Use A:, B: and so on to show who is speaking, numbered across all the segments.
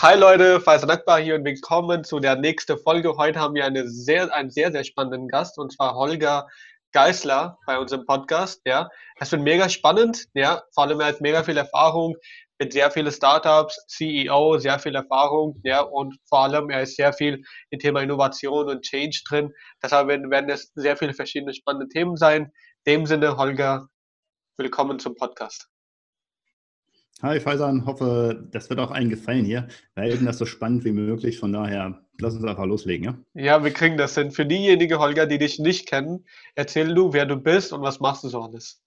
A: Hi Leute, Faisal Akbar hier und willkommen zu der nächsten Folge. Heute haben wir eine sehr, einen sehr, sehr spannenden Gast und zwar Holger Geisler bei unserem Podcast. Ja, es wird mega spannend. Ja, vor allem er hat mega viel Erfahrung mit sehr vielen Startups, CEO, sehr viel Erfahrung. Ja, und vor allem er ist sehr viel im Thema Innovation und Change drin. Deshalb werden, werden es sehr viele verschiedene spannende Themen sein. In dem Sinne, Holger, willkommen zum Podcast.
B: Hi Faisan, hoffe, das wird auch allen gefallen hier. Wir halten das so spannend wie möglich, von daher lass uns einfach loslegen, ja?
A: Ja, wir kriegen das hin. Für diejenigen, Holger, die dich nicht kennen, erzähl du, wer du bist und was machst du so alles.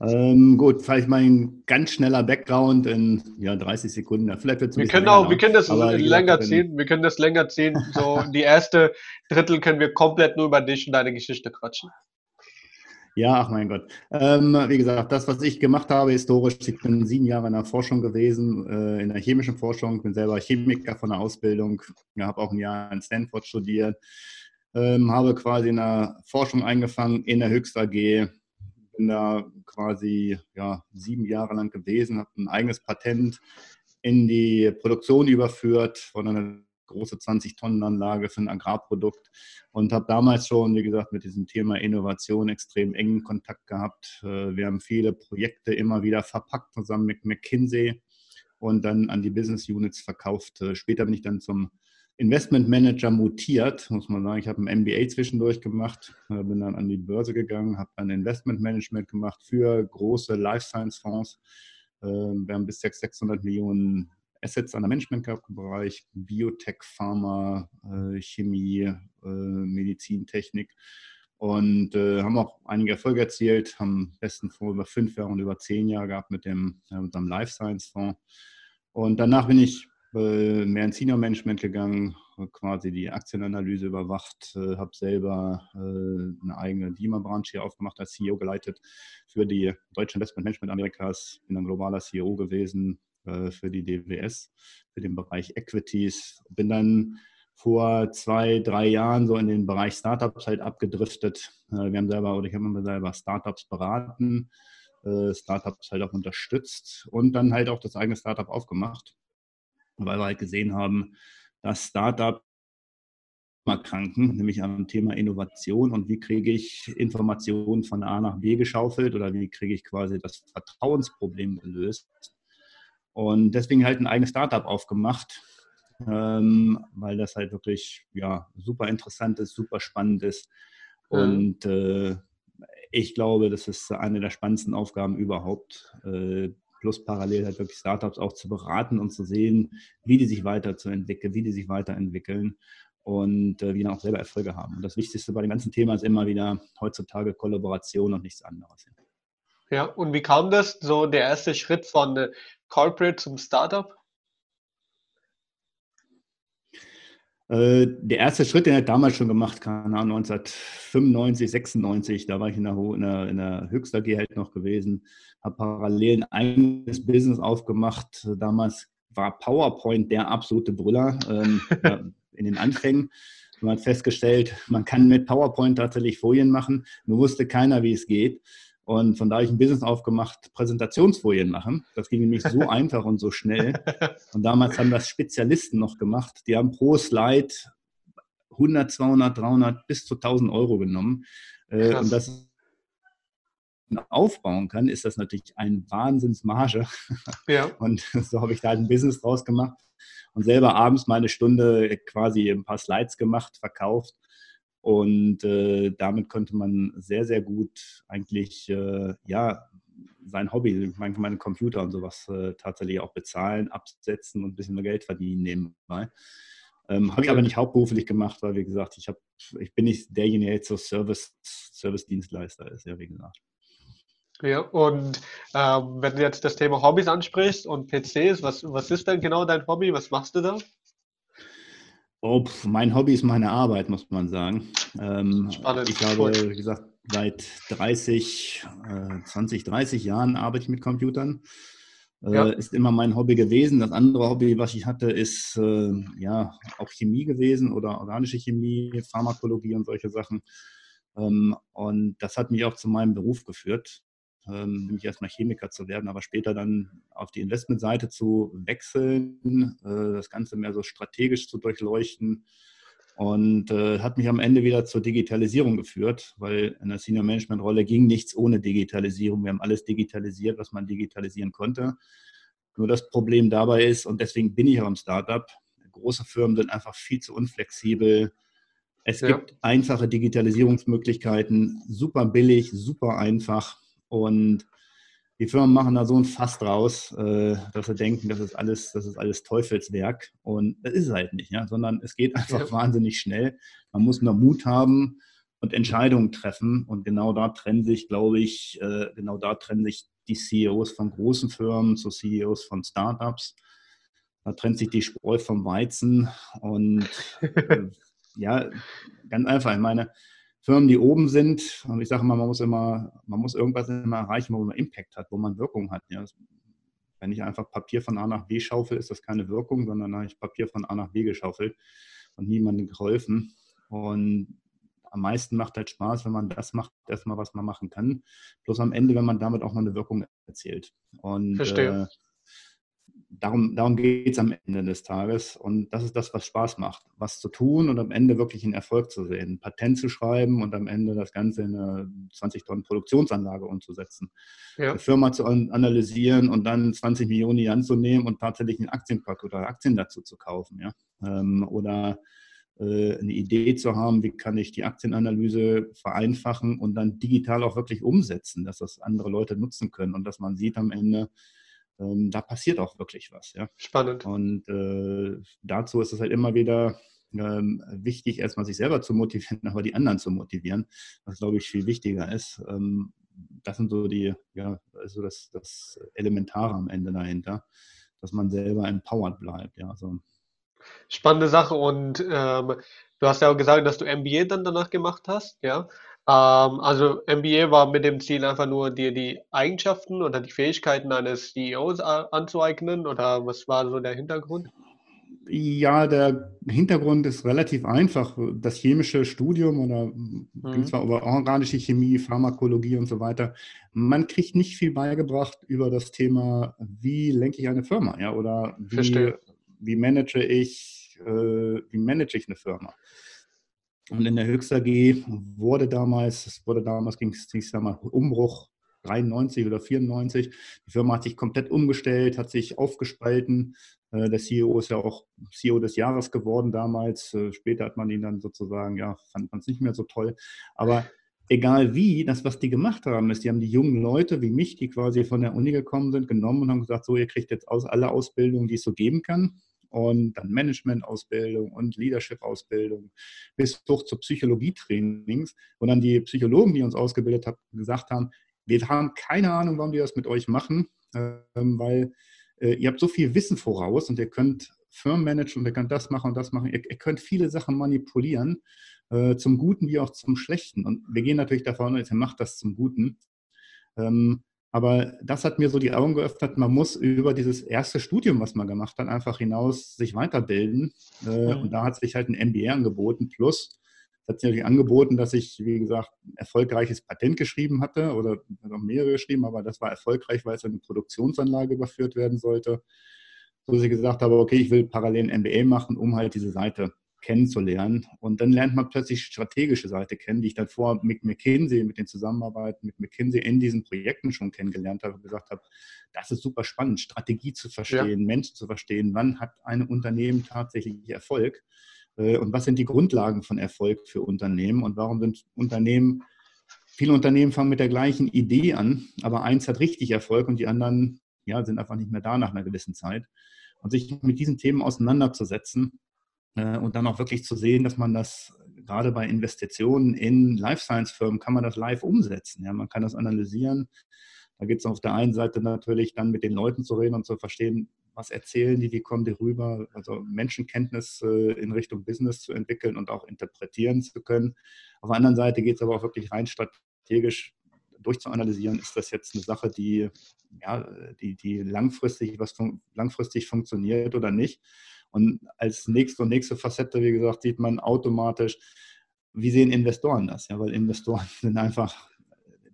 B: Ähm, gut, vielleicht mal ein ganz schneller Background in ja, 30 Sekunden. Vielleicht
A: wird's wir können auch, wir können das länger ziehen. Wir können das länger ziehen. So die erste Drittel können wir komplett nur über dich und deine Geschichte quatschen.
B: Ja, ach mein Gott. Ähm, wie gesagt, das, was ich gemacht habe historisch, ich bin sieben Jahre in der Forschung gewesen, äh, in der chemischen Forschung, bin selber Chemiker von der Ausbildung, habe auch ein Jahr in Stanford studiert, ähm, habe quasi in der Forschung eingefangen in der Höchst AG, bin da quasi ja, sieben Jahre lang gewesen, habe ein eigenes Patent in die Produktion überführt von einer große 20-Tonnen-Anlage für ein Agrarprodukt und habe damals schon, wie gesagt, mit diesem Thema Innovation extrem engen Kontakt gehabt. Äh, wir haben viele Projekte immer wieder verpackt zusammen mit McKinsey und dann an die Business Units verkauft. Äh, später bin ich dann zum Investment Manager mutiert, muss man sagen. Ich habe ein MBA zwischendurch gemacht, äh, bin dann an die Börse gegangen, habe dann Investment Management gemacht für große Life Science Fonds. Wir haben bis 600 Millionen Assets an der Management-Bereich, Biotech, Pharma, äh, Chemie, äh, Medizintechnik und äh, haben auch einige Erfolge erzielt, haben besten vor über fünf Jahre und über zehn Jahre gehabt mit dem äh, einem Life Science Fonds. Und danach bin ich äh, mehr ins Senior Management gegangen, quasi die Aktienanalyse überwacht, äh, habe selber äh, eine eigene DIMA-Branche hier aufgemacht, als CEO geleitet für die Deutsche Investment Management Amerikas, bin ein globaler CEO gewesen, äh, für die DWS, für den Bereich Equities. Bin dann vor zwei, drei Jahren so in den Bereich Startups halt abgedriftet. Äh, wir haben selber, oder ich habe selber Startups beraten, äh, Startups halt auch unterstützt und dann halt auch das eigene Startup aufgemacht, weil wir halt gesehen haben, dass Startup kranken, nämlich am Thema Innovation und wie kriege ich Informationen von A nach B geschaufelt oder wie kriege ich quasi das Vertrauensproblem gelöst und deswegen halt ein eigenes Startup aufgemacht, ähm, weil das halt wirklich ja, super interessant ist, super spannend ist. Und äh, ich glaube, das ist eine der spannendsten Aufgaben überhaupt. Äh, plus parallel halt wirklich Startups auch zu beraten und zu sehen, wie die sich weiterzuentwickeln, wie die sich weiterentwickeln und äh, wie dann auch selber Erfolge haben. Und das Wichtigste bei dem ganzen Thema ist immer wieder heutzutage Kollaboration und nichts anderes.
A: Ja, und wie kam das, so der erste Schritt von äh, Corporate zum Startup?
B: Äh, der erste Schritt, den er damals schon gemacht, Ahnung, 1995, 96, da war ich in der, in der, in der Höchst AG halt noch gewesen, habe parallel ein eigenes Business aufgemacht. Damals war PowerPoint der absolute Brüller ähm, in den Anfängen. Man hat festgestellt, man kann mit PowerPoint tatsächlich Folien machen, nur wusste keiner, wie es geht. Und von da habe ich ein Business aufgemacht, Präsentationsfolien machen. Das ging nämlich so einfach und so schnell. Und damals haben das Spezialisten noch gemacht. Die haben pro Slide 100, 200, 300 bis zu 1000 Euro genommen. Äh, Krass. Und das aufbauen kann, ist das natürlich ein Wahnsinnsmarge. Ja. Und so habe ich da halt ein Business draus gemacht und selber abends mal eine Stunde quasi ein paar Slides gemacht, verkauft und äh, damit konnte man sehr, sehr gut eigentlich, äh, ja, sein Hobby, meine Computer und sowas äh, tatsächlich auch bezahlen, absetzen und ein bisschen mehr Geld verdienen nebenbei. Ähm, habe ich aber nicht hauptberuflich gemacht, weil, wie gesagt, ich, hab, ich bin nicht derjenige, der jetzt so Service, Service-Dienstleister ist, ja, wie gesagt.
A: Ja, und ähm, wenn du jetzt das Thema Hobbys ansprichst und PCs, was, was ist denn genau dein Hobby? Was machst du da?
B: Oh, pf, mein Hobby ist meine Arbeit, muss man sagen. Ähm, Spannend. Ich habe, wie gesagt, seit 30, äh, 20, 30 Jahren arbeite ich mit Computern. Äh, ja. Ist immer mein Hobby gewesen. Das andere Hobby, was ich hatte, ist äh, ja auch Chemie gewesen oder organische Chemie, Pharmakologie und solche Sachen. Ähm, und das hat mich auch zu meinem Beruf geführt. Ähm, nämlich erstmal Chemiker zu werden, aber später dann auf die Investmentseite zu wechseln, äh, das Ganze mehr so strategisch zu durchleuchten und äh, hat mich am Ende wieder zur Digitalisierung geführt, weil in der Senior Management Rolle ging nichts ohne Digitalisierung. Wir haben alles digitalisiert, was man digitalisieren konnte. Nur das Problem dabei ist, und deswegen bin ich auch im Startup, große Firmen sind einfach viel zu unflexibel. Es ja. gibt einfache Digitalisierungsmöglichkeiten, super billig, super einfach. Und die Firmen machen da so ein Fass draus, äh, dass sie denken, das ist alles, das ist alles Teufelswerk. Und das ist es halt nicht, ja? sondern es geht einfach ja. wahnsinnig schnell. Man muss nur Mut haben und Entscheidungen treffen. Und genau da trennen sich, glaube ich, äh, genau da trennen sich die CEOs von großen Firmen zu CEOs von Startups. Da trennt sich die Spreu vom Weizen. Und äh, ja, ganz einfach. Ich meine, Firmen, die oben sind, und ich sage mal, man muss immer, man muss irgendwas immer erreichen, wo man Impact hat, wo man Wirkung hat. Ja. Wenn ich einfach Papier von A nach B schaufel, ist das keine Wirkung, sondern habe ich Papier von A nach B geschaufelt und niemandem geholfen. Und am meisten macht halt Spaß, wenn man das macht, erstmal, was man machen kann. Plus am Ende, wenn man damit auch mal eine Wirkung erzielt. Und
A: Verstehe. Äh,
B: darum, darum geht es am Ende des Tages. Und das ist das, was Spaß macht. Was zu tun und am Ende wirklich einen Erfolg zu sehen. Ein Patent zu schreiben und am Ende das Ganze in eine 20 Tonnen Produktionsanlage umzusetzen. Ja. Eine Firma zu analysieren und dann 20 Millionen die Hand zu nehmen und tatsächlich einen Aktienpack oder Aktien dazu zu kaufen. Ja? Ähm, oder äh, eine Idee zu haben, wie kann ich die Aktienanalyse vereinfachen und dann digital auch wirklich umsetzen, dass das andere Leute nutzen können und dass man sieht am Ende, ähm, da passiert auch wirklich was. Ja?
A: Spannend.
B: Und äh, dazu ist es halt immer wieder ähm, wichtig, erstmal sich selber zu motivieren, aber die anderen zu motivieren, was glaube ich viel wichtiger ist. Ähm, das sind so die, ja, also das, das Elementare am Ende dahinter, dass man selber empowered bleibt. Ja, so.
A: Spannende Sache und ähm, du hast ja auch gesagt, dass du MBA dann danach gemacht hast, ja. Ähm, also MBA war mit dem Ziel einfach nur dir die Eigenschaften oder die Fähigkeiten eines CEOs anzueignen oder was war so der Hintergrund?
B: Ja, der Hintergrund ist relativ einfach. Das chemische Studium oder mhm. ging zwar über organische Chemie, Pharmakologie und so weiter. Man kriegt nicht viel beigebracht über das Thema, wie lenke ich eine Firma, ja, oder wie, wie manage ich, äh, wie manage ich eine Firma. Und in der Höchst AG wurde damals, es wurde damals, ging es, ich sag mal, Umbruch 93 oder 94. Die Firma hat sich komplett umgestellt, hat sich aufgespalten. Äh, der CEO ist ja auch CEO des Jahres geworden damals. Äh, später hat man ihn dann sozusagen, ja, fand man es nicht mehr so toll. Aber egal wie, das, was die gemacht haben, ist, die haben die jungen Leute wie mich, die quasi von der Uni gekommen sind, genommen und haben gesagt, so, ihr kriegt jetzt aus alle Ausbildungen, die es so geben kann und dann Management-Ausbildung und Leadership-Ausbildung bis hoch zu Psychologietrainings, wo dann die Psychologen, die uns ausgebildet haben, gesagt haben, wir haben keine Ahnung, warum die das mit euch machen, ähm, weil äh, ihr habt so viel Wissen voraus und ihr könnt Firmen managen und ihr könnt das machen und das machen. Ihr, ihr könnt viele Sachen manipulieren, äh, zum Guten wie auch zum Schlechten. Und wir gehen natürlich davon aus, ihr macht das zum Guten. Ähm, aber das hat mir so die Augen geöffnet. Man muss über dieses erste Studium, was man gemacht hat, einfach hinaus sich weiterbilden. Äh, und da hat sich halt ein MBA angeboten. Plus, es hat sich natürlich angeboten, dass ich, wie gesagt, ein erfolgreiches Patent geschrieben hatte oder noch mehrere geschrieben, aber das war erfolgreich, weil es in eine Produktionsanlage überführt werden sollte. So dass ich gesagt habe, okay, ich will parallel ein MBA machen, um halt diese Seite kennenzulernen. Und dann lernt man plötzlich die strategische Seite kennen, die ich dann vor mit McKinsey, mit den Zusammenarbeiten mit McKinsey in diesen Projekten schon kennengelernt habe und gesagt habe, das ist super spannend, Strategie zu verstehen, ja. Menschen zu verstehen, wann hat ein Unternehmen tatsächlich Erfolg äh, und was sind die Grundlagen von Erfolg für Unternehmen und warum sind Unternehmen, viele Unternehmen fangen mit der gleichen Idee an, aber eins hat richtig Erfolg und die anderen ja, sind einfach nicht mehr da nach einer gewissen Zeit. Und sich mit diesen Themen auseinanderzusetzen, und dann auch wirklich zu sehen, dass man das gerade bei Investitionen in Life Science Firmen kann man das live umsetzen. Ja, man kann das analysieren. Da geht es auf der einen Seite natürlich dann mit den Leuten zu reden und zu verstehen, was erzählen die, wie kommen die rüber, also Menschenkenntnis äh, in Richtung Business zu entwickeln und auch interpretieren zu können. Auf der anderen Seite geht es aber auch wirklich rein strategisch durchzuanalysieren, ist das jetzt eine Sache, die, ja, die, die langfristig, was fun langfristig funktioniert oder nicht. Und als nächste und nächste Facette, wie gesagt, sieht man automatisch, wie sehen Investoren das? Ja, weil Investoren sind einfach,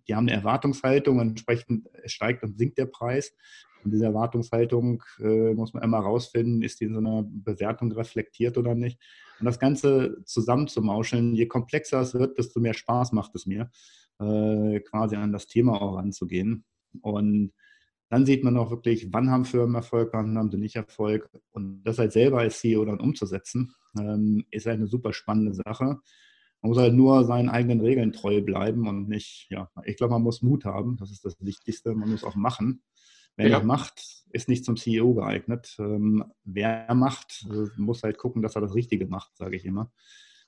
B: die haben eine Erwartungshaltung, entsprechend steigt und sinkt der Preis. Und diese Erwartungshaltung äh, muss man immer rausfinden, ist die in so einer Bewertung reflektiert oder nicht. Und das Ganze zusammenzumauscheln, je komplexer es wird, desto mehr Spaß macht es mir, äh, quasi an das Thema auch ranzugehen. Und dann sieht man auch wirklich, wann haben Firmen Erfolg, wann haben sie nicht Erfolg. Und das halt selber als CEO dann umzusetzen, ähm, ist halt eine super spannende Sache. Man muss halt nur seinen eigenen Regeln treu bleiben und nicht, ja, ich glaube, man muss Mut haben, das ist das Wichtigste. Man muss auch machen. Wer ja. nicht macht, ist nicht zum CEO geeignet. Ähm, wer macht, äh, muss halt gucken, dass er das Richtige macht, sage ich immer.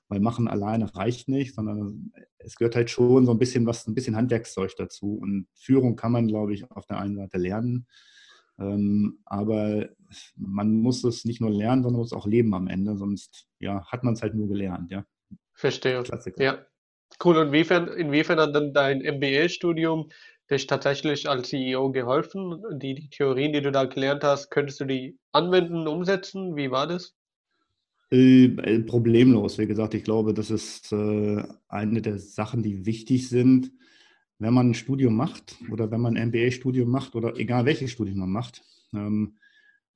B: Weil machen alleine reicht nicht, sondern es gehört halt schon so ein bisschen was, ein bisschen Handwerkszeug dazu. Und Führung kann man, glaube ich, auf der einen Seite lernen. Ähm, aber man muss es nicht nur lernen, sondern muss auch leben am Ende, sonst ja, hat man es halt nur gelernt, ja.
A: Verstehe. Klassiker. Ja. Cool. Und inwiefern, inwiefern hat dann dein MBA-Studium dich tatsächlich als CEO geholfen? Die, die Theorien, die du da gelernt hast, könntest du die anwenden, umsetzen? Wie war das?
B: Äh, äh, problemlos. Wie gesagt, ich glaube, das ist äh, eine der Sachen, die wichtig sind, wenn man ein Studium macht oder wenn man ein MBA-Studium macht oder egal welches Studium man macht. Ähm,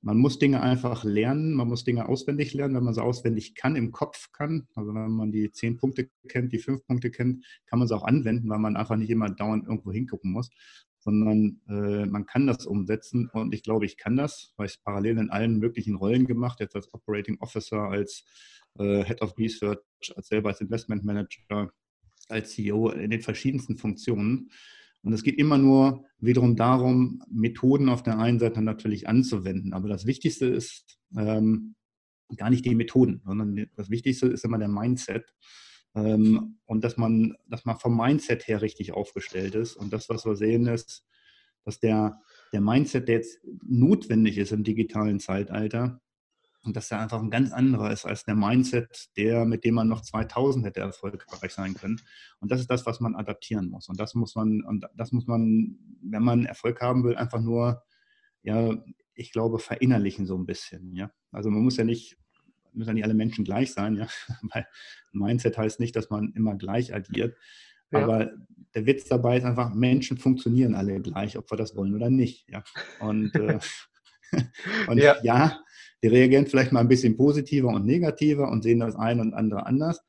B: man muss Dinge einfach lernen, man muss Dinge auswendig lernen, wenn man sie auswendig kann, im Kopf kann. Also wenn man die zehn Punkte kennt, die fünf Punkte kennt, kann man sie auch anwenden, weil man einfach nicht immer dauernd irgendwo hingucken muss, sondern äh, man kann das umsetzen und ich glaube, ich kann das, weil ich es parallel in allen möglichen Rollen gemacht, jetzt als Operating Officer, als äh, Head of Research, als selber als Investment Manager, als CEO in den verschiedensten Funktionen. Und es geht immer nur wiederum darum, Methoden auf der einen Seite natürlich anzuwenden. Aber das Wichtigste ist ähm, gar nicht die Methoden, sondern das Wichtigste ist immer der Mindset. Ähm, und dass man, dass man vom Mindset her richtig aufgestellt ist. Und das, was wir sehen, ist, dass der, der Mindset, der jetzt notwendig ist im digitalen Zeitalter, und dass er einfach ein ganz anderer ist als der Mindset, der, mit dem man noch 2000 hätte erfolgreich sein können. Und das ist das, was man adaptieren muss. Und das muss man, und das muss man, wenn man Erfolg haben will, einfach nur, ja, ich glaube, verinnerlichen so ein bisschen. Ja, also man muss ja nicht, müssen ja nicht alle Menschen gleich sein, ja, weil Mindset heißt nicht, dass man immer gleich agiert. Ja. Aber der Witz dabei ist einfach, Menschen funktionieren alle gleich, ob wir das wollen oder nicht. Ja. Und, äh, und ja. ja die reagieren vielleicht mal ein bisschen positiver und negativer und sehen das eine und andere anders.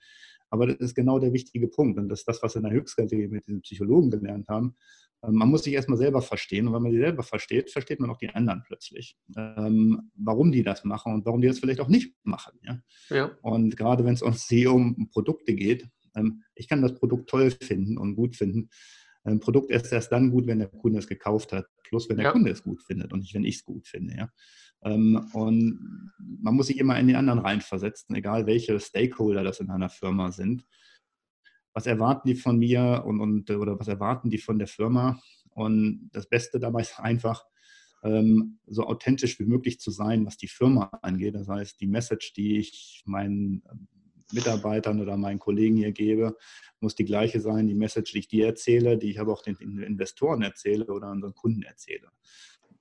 B: Aber das ist genau der wichtige Punkt. Und das ist das, was wir in der Höchstkategorie mit diesen Psychologen gelernt haben. Ähm, man muss sich erstmal selber verstehen. Und wenn man sich selber versteht, versteht man auch die anderen plötzlich. Ähm, warum die das machen und warum die das vielleicht auch nicht machen. Ja? ja. Und gerade wenn es uns SEO um Produkte geht, ähm, ich kann das Produkt toll finden und gut finden. Ein Produkt ist erst dann gut, wenn der Kunde es gekauft hat, plus wenn der ja. Kunde es gut findet und nicht, wenn ich es gut finde. Ja? Ähm, und man muss sich immer in den anderen reinversetzen, egal welche Stakeholder das in einer Firma sind. Was erwarten die von mir und, und oder was erwarten die von der Firma? Und das Beste dabei ist einfach, ähm, so authentisch wie möglich zu sein, was die Firma angeht. Das heißt, die Message, die ich meinen Mitarbeitern oder meinen Kollegen hier gebe, muss die gleiche sein, die Message, die ich dir erzähle, die ich aber auch den Investoren erzähle oder unseren Kunden erzähle.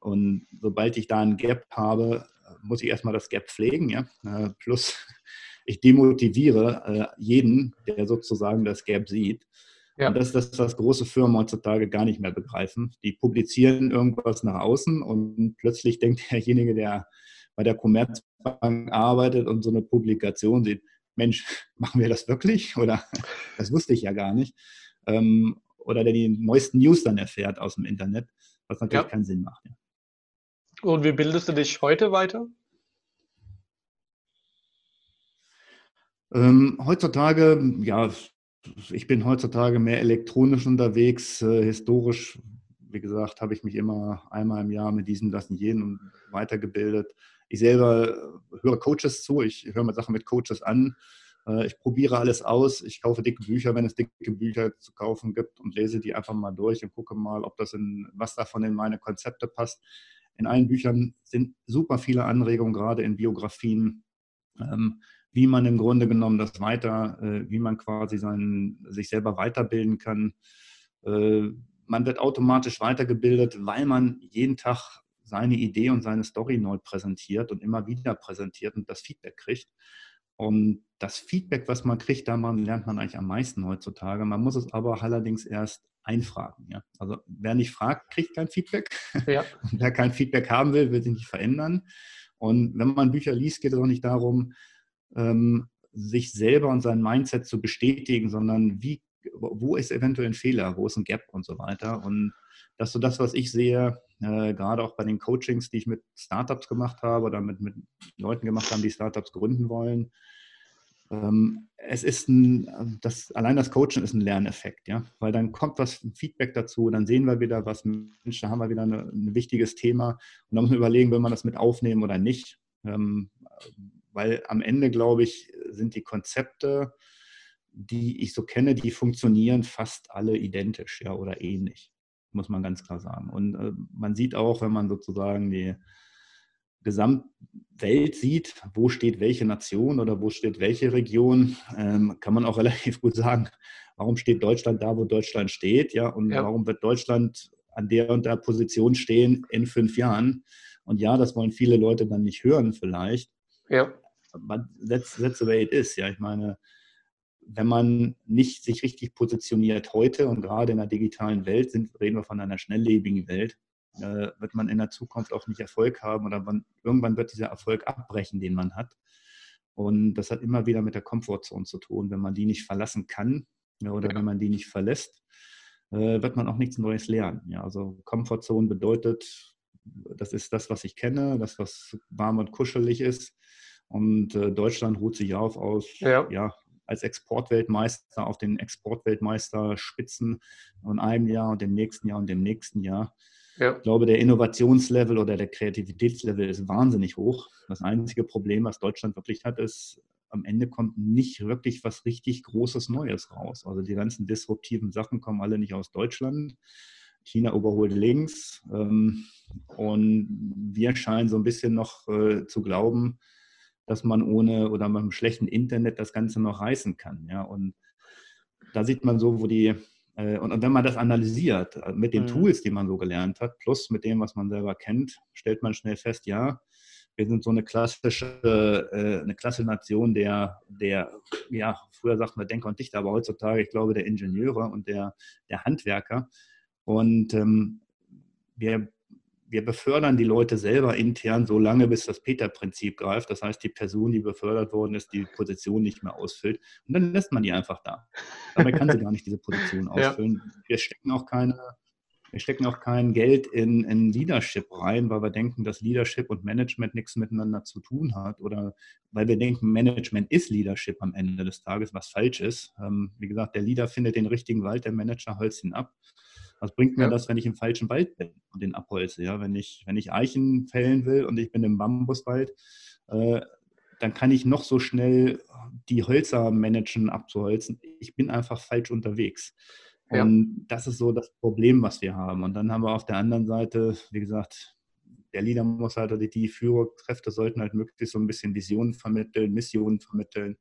B: Und sobald ich da ein Gap habe, muss ich erstmal das Gap pflegen. Ja? Äh, plus ich demotiviere äh, jeden, der sozusagen das Gap sieht. Ja. Und das ist das, was große Firmen heutzutage gar nicht mehr begreifen. Die publizieren irgendwas nach außen und plötzlich denkt derjenige, der bei der Commerzbank arbeitet und so eine Publikation sieht, Mensch, machen wir das wirklich? Oder das wusste ich ja gar nicht. Ähm, oder der die neuesten News dann erfährt aus dem Internet, was natürlich ja. keinen Sinn macht.
A: Und wie bildest du dich heute weiter?
B: Ähm, heutzutage, ja, ich bin heutzutage mehr elektronisch unterwegs. Äh, historisch, wie gesagt, habe ich mich immer einmal im Jahr mit diesem, das und jenem weitergebildet. Ich selber höre Coaches zu, ich höre mir Sachen mit Coaches an. Äh, ich probiere alles aus. Ich kaufe dicke Bücher, wenn es dicke Bücher zu kaufen gibt und lese die einfach mal durch und gucke mal, ob das in was davon in meine Konzepte passt. In allen Büchern sind super viele Anregungen, gerade in Biografien, ähm, wie man im Grunde genommen das weiter, äh, wie man quasi seinen, sich selber weiterbilden kann. Äh, man wird automatisch weitergebildet, weil man jeden Tag seine Idee und seine Story neu präsentiert und immer wieder präsentiert und das Feedback kriegt. Und das Feedback, was man kriegt, da lernt man eigentlich am meisten heutzutage. Man muss es aber allerdings erst einfragen. Ja? Also wer nicht fragt, kriegt kein Feedback. Ja. Wer kein Feedback haben will, will sich nicht verändern. Und wenn man Bücher liest, geht es auch nicht darum, ähm, sich selber und sein Mindset zu bestätigen, sondern wie, wo ist eventuell ein Fehler, wo ist ein Gap und so weiter. Und das ist so das, was ich sehe, äh, gerade auch bei den Coachings, die ich mit Startups gemacht habe oder mit, mit Leuten gemacht habe, die Startups gründen wollen. Ähm, es ist ein, das, allein das Coaching ist ein Lerneffekt, ja, weil dann kommt was Feedback dazu, dann sehen wir wieder, was Mensch, da haben wir wieder eine, ein wichtiges Thema und dann muss man überlegen, will man das mit aufnehmen oder nicht. Ähm, weil am Ende, glaube ich, sind die Konzepte, die ich so kenne, die funktionieren fast alle identisch ja, oder ähnlich, muss man ganz klar sagen. Und äh, man sieht auch, wenn man sozusagen die Gesamtwelt sieht, wo steht welche Nation oder wo steht welche Region, ähm, kann man auch relativ gut sagen, warum steht Deutschland da, wo Deutschland steht, ja, und ja. warum wird Deutschland an der und der Position stehen in fünf Jahren. Und ja, das wollen viele Leute dann nicht hören vielleicht. Ja but that's, that's the way it is. Ja, ich meine, wenn man nicht sich richtig positioniert heute und gerade in der digitalen Welt sind, reden wir von einer schnelllebigen Welt, äh, wird man in der Zukunft auch nicht Erfolg haben oder man, irgendwann wird dieser Erfolg abbrechen, den man hat. Und das hat immer wieder mit der Komfortzone zu tun. Wenn man die nicht verlassen kann ja, oder ja. wenn man die nicht verlässt, äh, wird man auch nichts Neues lernen. Ja, also Komfortzone bedeutet, das ist das, was ich kenne, das, was warm und kuschelig ist. Und äh, Deutschland ruht sich auf aus, ja. ja. als Exportweltmeister auf den Exportweltmeisterspitzen in einem Jahr und dem nächsten Jahr und dem nächsten Jahr. Ja. Ich glaube, der Innovationslevel oder der Kreativitätslevel ist wahnsinnig hoch. Das einzige Problem, was Deutschland wirklich hat, ist, am Ende kommt nicht wirklich was richtig Großes Neues raus. Also die ganzen disruptiven Sachen kommen alle nicht aus Deutschland. China überholt links. Ähm, und wir scheinen so ein bisschen noch äh, zu glauben, dass man ohne oder mit einem schlechten Internet das Ganze noch reißen kann. Ja? Und da sieht man so, wo die, äh, und, und, wenn man das analysiert äh, mit den mhm. Tools, die man so gelernt hat, plus mit dem, was man selber kennt, stellt man schnell fest, ja, wir sind so eine klassische, äh, eine klassische Nation der, der, ja, früher sagten wir Denker und Dichter, aber heutzutage, ich glaube, der Ingenieure und der, der Handwerker. Und ähm, wir wir befördern die Leute selber intern so lange, bis das Peter-Prinzip greift. Das heißt, die Person, die befördert worden ist, die Position nicht mehr ausfüllt. Und dann lässt man die einfach da. Dabei kann sie gar nicht diese Position ausfüllen. Ja. Wir stecken auch keine, wir stecken auch kein Geld in, in Leadership rein, weil wir denken, dass Leadership und Management nichts miteinander zu tun hat oder weil wir denken, Management ist Leadership am Ende des Tages, was falsch ist. Ähm, wie gesagt, der Leader findet den richtigen Wald, der Manager holzt ihn ab. Was bringt mir ja. das, wenn ich im falschen Wald bin und den abholze? Ja? Wenn, ich, wenn ich Eichen fällen will und ich bin im Bambuswald, äh, dann kann ich noch so schnell die Hölzer managen, abzuholzen. Ich bin einfach falsch unterwegs. Und ja. das ist so das Problem, was wir haben. Und dann haben wir auf der anderen Seite, wie gesagt, der Leader muss halt, die, die Führungskräfte sollten halt möglichst so ein bisschen Visionen vermitteln, Missionen vermitteln.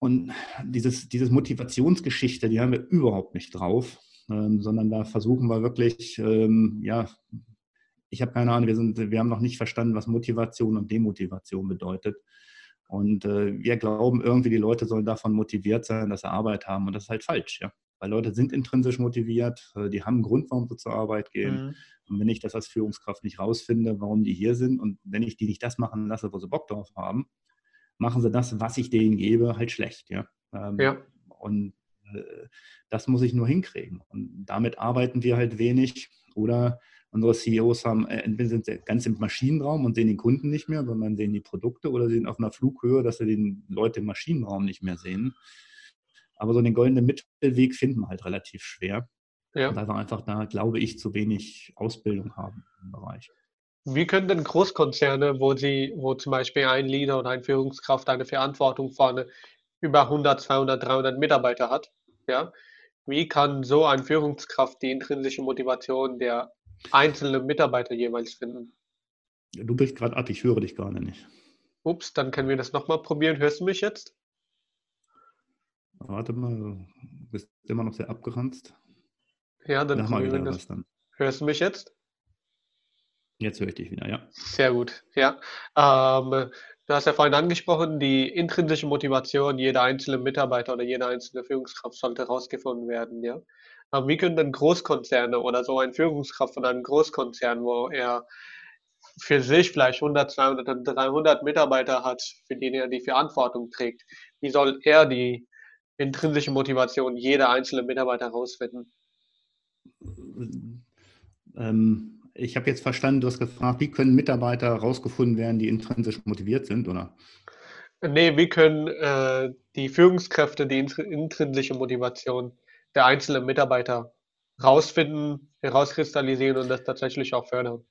B: Und dieses, dieses Motivationsgeschichte, die haben wir überhaupt nicht drauf ähm, sondern da versuchen wir wirklich, ähm, ja, ich habe keine Ahnung, wir, sind, wir haben noch nicht verstanden, was Motivation und Demotivation bedeutet. Und äh, wir glauben irgendwie, die Leute sollen davon motiviert sein, dass sie Arbeit haben. Und das ist halt falsch, ja. Weil Leute sind intrinsisch motiviert, äh, die haben einen Grund, warum sie zur Arbeit gehen. Mhm. Und wenn ich das als Führungskraft nicht rausfinde, warum die hier sind, und wenn ich die nicht das machen lasse, wo sie Bock drauf haben, machen sie das, was ich denen gebe, halt schlecht, ja. Ähm, ja. Und das muss ich nur hinkriegen. Und damit arbeiten wir halt wenig. Oder unsere CEOs haben, äh, entweder sind sie ganz im Maschinenraum und sehen den Kunden nicht mehr, sondern sehen die Produkte oder sind auf einer Flughöhe, dass sie den Leute im Maschinenraum nicht mehr sehen. Aber so den goldenen Mittelweg finden wir halt relativ schwer. Ja. Weil wir einfach da, glaube ich, zu wenig Ausbildung haben im Bereich.
A: Wie können denn Großkonzerne, wo sie, wo zum Beispiel ein Leader oder eine Führungskraft eine Verantwortung vorne über 100, 200, 300 Mitarbeiter hat, ja, wie kann so eine Führungskraft die intrinsische Motivation der einzelnen Mitarbeiter jeweils finden?
B: Du bist gerade ab, ich höre dich gerade nicht.
A: Ups, dann können wir das nochmal probieren. Hörst du mich jetzt?
B: Warte mal, du bist immer noch sehr abgeranzt.
A: Ja, dann probieren wir das. Dann. Hörst du mich jetzt?
B: Jetzt höre ich dich wieder, ja.
A: Sehr gut, ja. Ähm, Du hast ja vorhin angesprochen, die intrinsische Motivation jeder einzelne Mitarbeiter oder jeder einzelne Führungskraft sollte herausgefunden werden, ja. Aber wie können denn Großkonzerne oder so ein Führungskraft von einem Großkonzern, wo er für sich vielleicht 100, 200, 300 Mitarbeiter hat, für die er die Verantwortung trägt, wie soll er die intrinsische Motivation jeder einzelne Mitarbeiter herausfinden?
B: Ähm, ich habe jetzt verstanden, du hast gefragt, wie können Mitarbeiter herausgefunden werden, die intrinsisch motiviert sind, oder?
A: Nee, wie können äh, die Führungskräfte die intrinsische Motivation der einzelnen Mitarbeiter herausfinden, herauskristallisieren und das tatsächlich auch fördern?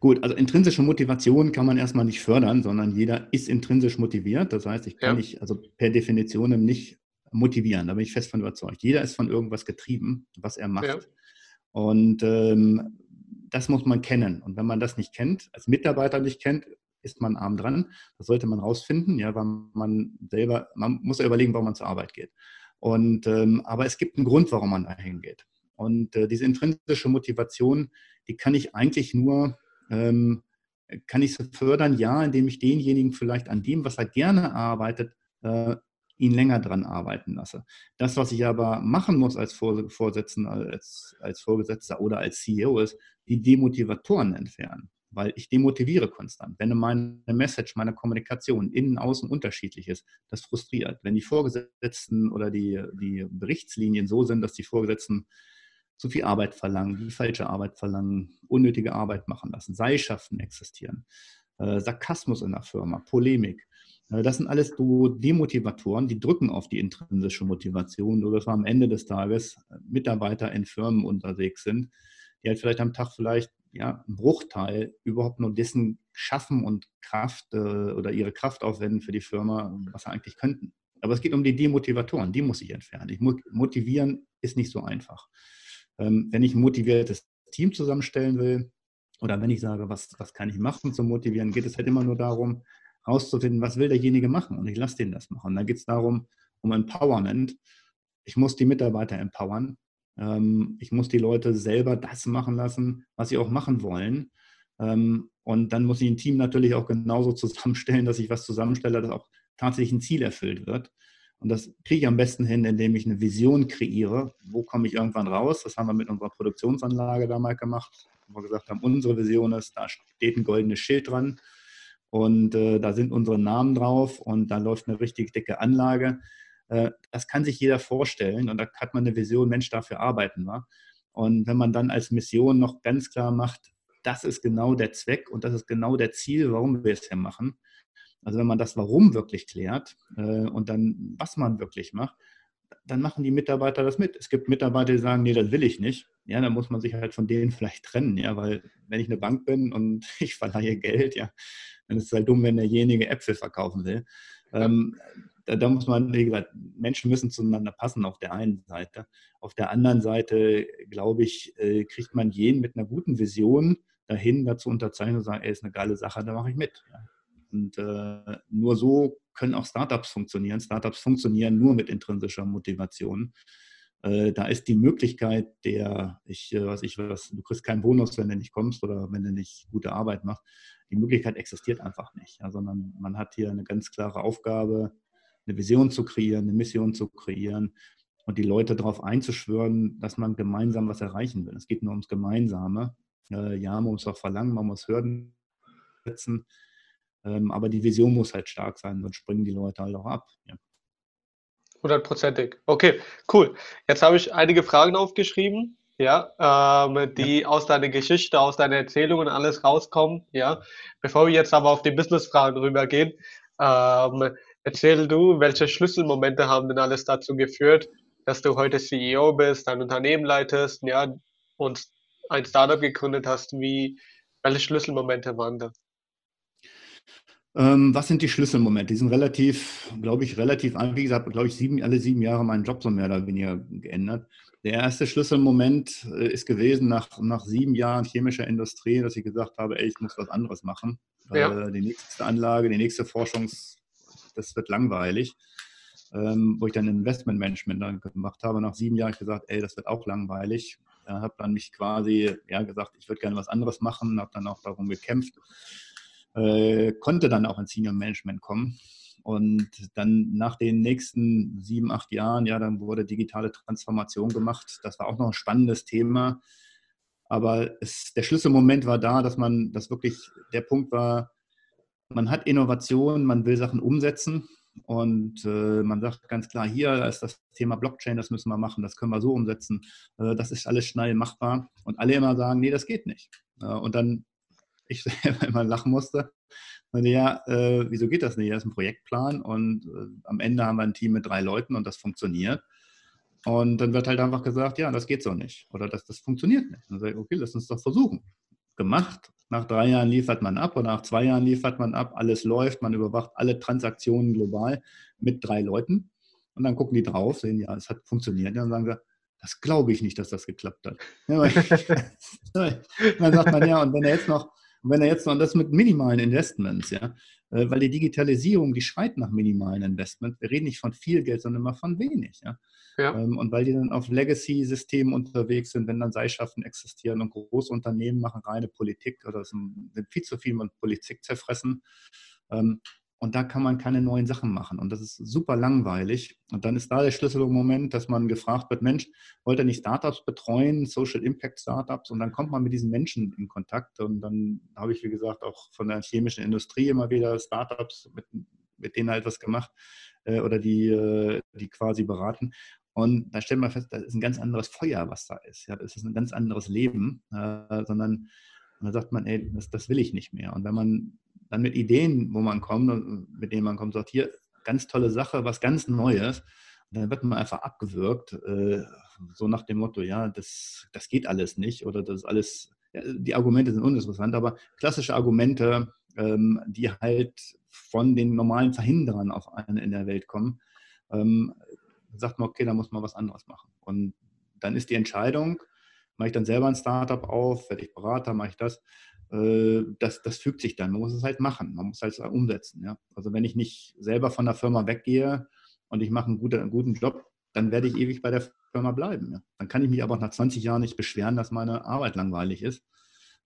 B: Gut, also intrinsische Motivation kann man erstmal nicht fördern, sondern jeder ist intrinsisch motiviert. Das heißt, ich kann ja. nicht, also per Definition nicht motivieren. Da bin ich fest von überzeugt. Jeder ist von irgendwas getrieben, was er macht. Ja. Und ähm, das muss man kennen. Und wenn man das nicht kennt, als Mitarbeiter nicht kennt, ist man arm dran. Das sollte man rausfinden, ja, weil man selber, man muss ja überlegen, warum man zur Arbeit geht. Und, ähm, aber es gibt einen Grund, warum man dahin geht. Und äh, diese intrinsische Motivation, die kann ich eigentlich nur, ähm, kann ich fördern, ja, indem ich denjenigen vielleicht an dem, was er gerne arbeitet, äh, ihn länger dran arbeiten lasse. Das, was ich aber machen muss als Vorsitzender, als, als Vorgesetzter oder als CEO, ist die Demotivatoren entfernen. Weil ich demotiviere konstant. Wenn meine Message, meine Kommunikation innen, außen unterschiedlich ist, das frustriert. Wenn die Vorgesetzten oder die, die Berichtslinien so sind, dass die Vorgesetzten zu viel Arbeit verlangen, die falsche Arbeit verlangen, unnötige Arbeit machen lassen, Seilschaften existieren, äh, Sarkasmus in der Firma, Polemik, das sind alles so Demotivatoren, die drücken auf die intrinsische Motivation, sodass wir am Ende des Tages äh, Mitarbeiter in Firmen unterwegs sind, die halt vielleicht am Tag vielleicht ja, einen Bruchteil überhaupt nur dessen schaffen und Kraft äh, oder ihre Kraft aufwenden für die Firma, was sie eigentlich könnten. Aber es geht um die Demotivatoren, die muss ich entfernen. Ich motivieren ist nicht so einfach. Ähm, wenn ich ein motiviertes Team zusammenstellen will oder wenn ich sage, was, was kann ich machen zum Motivieren, geht es halt immer nur darum, herauszufinden, was will derjenige machen und ich lasse den das machen. Dann geht es darum, um Empowerment. Ich muss die Mitarbeiter empowern. Ähm, ich muss die Leute selber das machen lassen, was sie auch machen wollen. Ähm, und dann muss ich ein Team natürlich auch genauso zusammenstellen, dass ich was zusammenstelle, das auch tatsächlich ein Ziel erfüllt wird. Und das kriege ich am besten hin, indem ich eine Vision kreiere. Wo komme ich irgendwann raus? Das haben wir mit unserer Produktionsanlage damals gemacht, wo wir gesagt haben, unsere Vision ist, da steht ein goldenes Schild dran. Und äh, da sind unsere Namen drauf und da läuft eine richtig dicke Anlage. Äh, das kann sich jeder vorstellen und da hat man eine Vision, Mensch, dafür arbeiten wir. Und wenn man dann als Mission noch ganz klar macht, das ist genau der Zweck und das ist genau der Ziel, warum wir es hier machen. Also wenn man das Warum wirklich klärt äh, und dann was man wirklich macht, dann machen die Mitarbeiter das mit. Es gibt Mitarbeiter, die sagen, nee, das will ich nicht. Ja, dann muss man sich halt von denen vielleicht trennen, ja, weil wenn ich eine Bank bin und ich verleihe Geld, ja, dann ist es halt dumm, wenn derjenige Äpfel verkaufen will. Ähm, da, da, muss man, wie gesagt, Menschen müssen zueinander passen auf der einen Seite. Auf der anderen Seite, glaube ich, äh, kriegt man jeden mit einer guten Vision dahin, dazu unterzeichnen und sagen, ey, ist eine geile Sache, da mache ich mit. Und äh, nur so können auch Startups funktionieren. Startups funktionieren nur mit intrinsischer Motivation. Äh, da ist die Möglichkeit der, ich äh, weiß ich was, du kriegst keinen Bonus, wenn du nicht kommst oder wenn du nicht gute Arbeit machst. Die Möglichkeit existiert einfach nicht, ja, sondern man hat hier eine ganz klare Aufgabe, eine Vision zu kreieren, eine Mission zu kreieren und die Leute darauf einzuschwören, dass man gemeinsam was erreichen will. Es geht nur ums Gemeinsame. Äh, ja, man muss auch verlangen, man muss Hürden setzen, ähm, aber die Vision muss halt stark sein, sonst springen die Leute halt auch ab. Ja.
A: Hundertprozentig. Okay, cool. Jetzt habe ich einige Fragen aufgeschrieben, ja, ähm, die ja. aus deiner Geschichte, aus deiner Erzählung und alles rauskommen, ja. Bevor wir jetzt aber auf die Business-Fragen rübergehen, ähm, erzähl du, welche Schlüsselmomente haben denn alles dazu geführt, dass du heute CEO bist, dein Unternehmen leitest, ja, und ein Startup gegründet hast, wie, welche Schlüsselmomente waren das?
B: Ähm, was sind die Schlüsselmomente? Die sind relativ, glaube ich, relativ, wie gesagt, glaube ich, sieben, alle sieben Jahre meinen Job so mehr oder weniger geändert. Der erste Schlüsselmoment äh, ist gewesen nach, nach sieben Jahren chemischer Industrie, dass ich gesagt habe, ey, ich muss was anderes machen. Ja. Äh, die nächste Anlage, die nächste Forschungs, das wird langweilig. Ähm, wo ich dann Investmentmanagement dann gemacht habe. Nach sieben Jahren habe ich gesagt, ey, das wird auch langweilig. Äh, habe dann mich quasi ja, gesagt, ich würde gerne was anderes machen, habe dann auch darum gekämpft, äh, konnte dann auch ins Senior Management kommen. Und dann nach den nächsten sieben, acht Jahren, ja, dann wurde digitale Transformation gemacht. Das war auch noch ein spannendes Thema. Aber es, der Schlüsselmoment war da, dass man, dass wirklich der Punkt war, man hat Innovation, man will Sachen umsetzen und äh, man sagt ganz klar, hier ist das Thema Blockchain, das müssen wir machen, das können wir so umsetzen, äh, das ist alles schnell machbar. Und alle immer sagen, nee, das geht nicht. Äh, und dann ich selber immer lachen musste, meine, ja, äh, wieso geht das nicht? Das ist ein Projektplan und äh, am Ende haben wir ein Team mit drei Leuten und das funktioniert. Und dann wird halt einfach gesagt, ja, das geht so nicht oder das, das funktioniert nicht. dann sage ich, okay, lass uns doch versuchen. Gemacht. Nach drei Jahren liefert man ab oder nach zwei Jahren liefert man ab. Alles läuft, man überwacht alle Transaktionen global mit drei Leuten. Und dann gucken die drauf, sehen, ja, es hat funktioniert. Und dann sagen sie, das glaube ich nicht, dass das geklappt hat. Ja, dann sagt man, ja, und wenn er jetzt noch und wenn er jetzt noch das mit minimalen Investments, ja, äh, weil die Digitalisierung, die schreit nach minimalen Investments. Wir reden nicht von viel Geld, sondern immer von wenig. Ja? ja. Ähm, und weil die dann auf Legacy-Systemen unterwegs sind, wenn dann Seilschaften existieren und große Unternehmen machen reine Politik oder sind viel zu viel mit Politik zerfressen, ähm, und da kann man keine neuen Sachen machen. Und das ist super langweilig. Und dann ist da der Schlüsselmoment, dass man gefragt wird, Mensch, wollt ihr nicht Startups betreuen, Social Impact Startups? Und dann kommt man mit diesen Menschen in Kontakt. Und dann habe ich, wie gesagt, auch von der chemischen Industrie immer wieder Startups, mit, mit denen halt was gemacht äh, oder die, äh, die quasi beraten. Und da stellt man fest, das ist ein ganz anderes Feuer, was da ist. Ja, das ist ein ganz anderes Leben, äh, sondern und dann sagt man, ey, das, das will ich nicht mehr. Und wenn man dann mit Ideen, wo man kommt, mit denen man kommt, sagt, hier, ganz tolle Sache, was ganz Neues. Und dann wird man einfach abgewürgt, äh, so nach dem Motto, ja, das, das geht alles nicht oder das ist alles, ja, die Argumente sind uninteressant, aber klassische Argumente, ähm, die halt von den normalen Verhinderern auf eine in der Welt kommen, ähm, sagt man, okay, da muss man was anderes machen. Und dann ist die Entscheidung, mache ich dann selber ein Startup auf, werde ich Berater, mache ich das, äh, das, das fügt sich dann. Man muss es halt machen, man muss es halt umsetzen. Ja? Also wenn ich nicht selber von der Firma weggehe und ich mache einen guten, einen guten Job, dann werde ich ewig bei der Firma bleiben. Ja? Dann kann ich mich aber auch nach 20 Jahren nicht beschweren, dass meine Arbeit langweilig ist,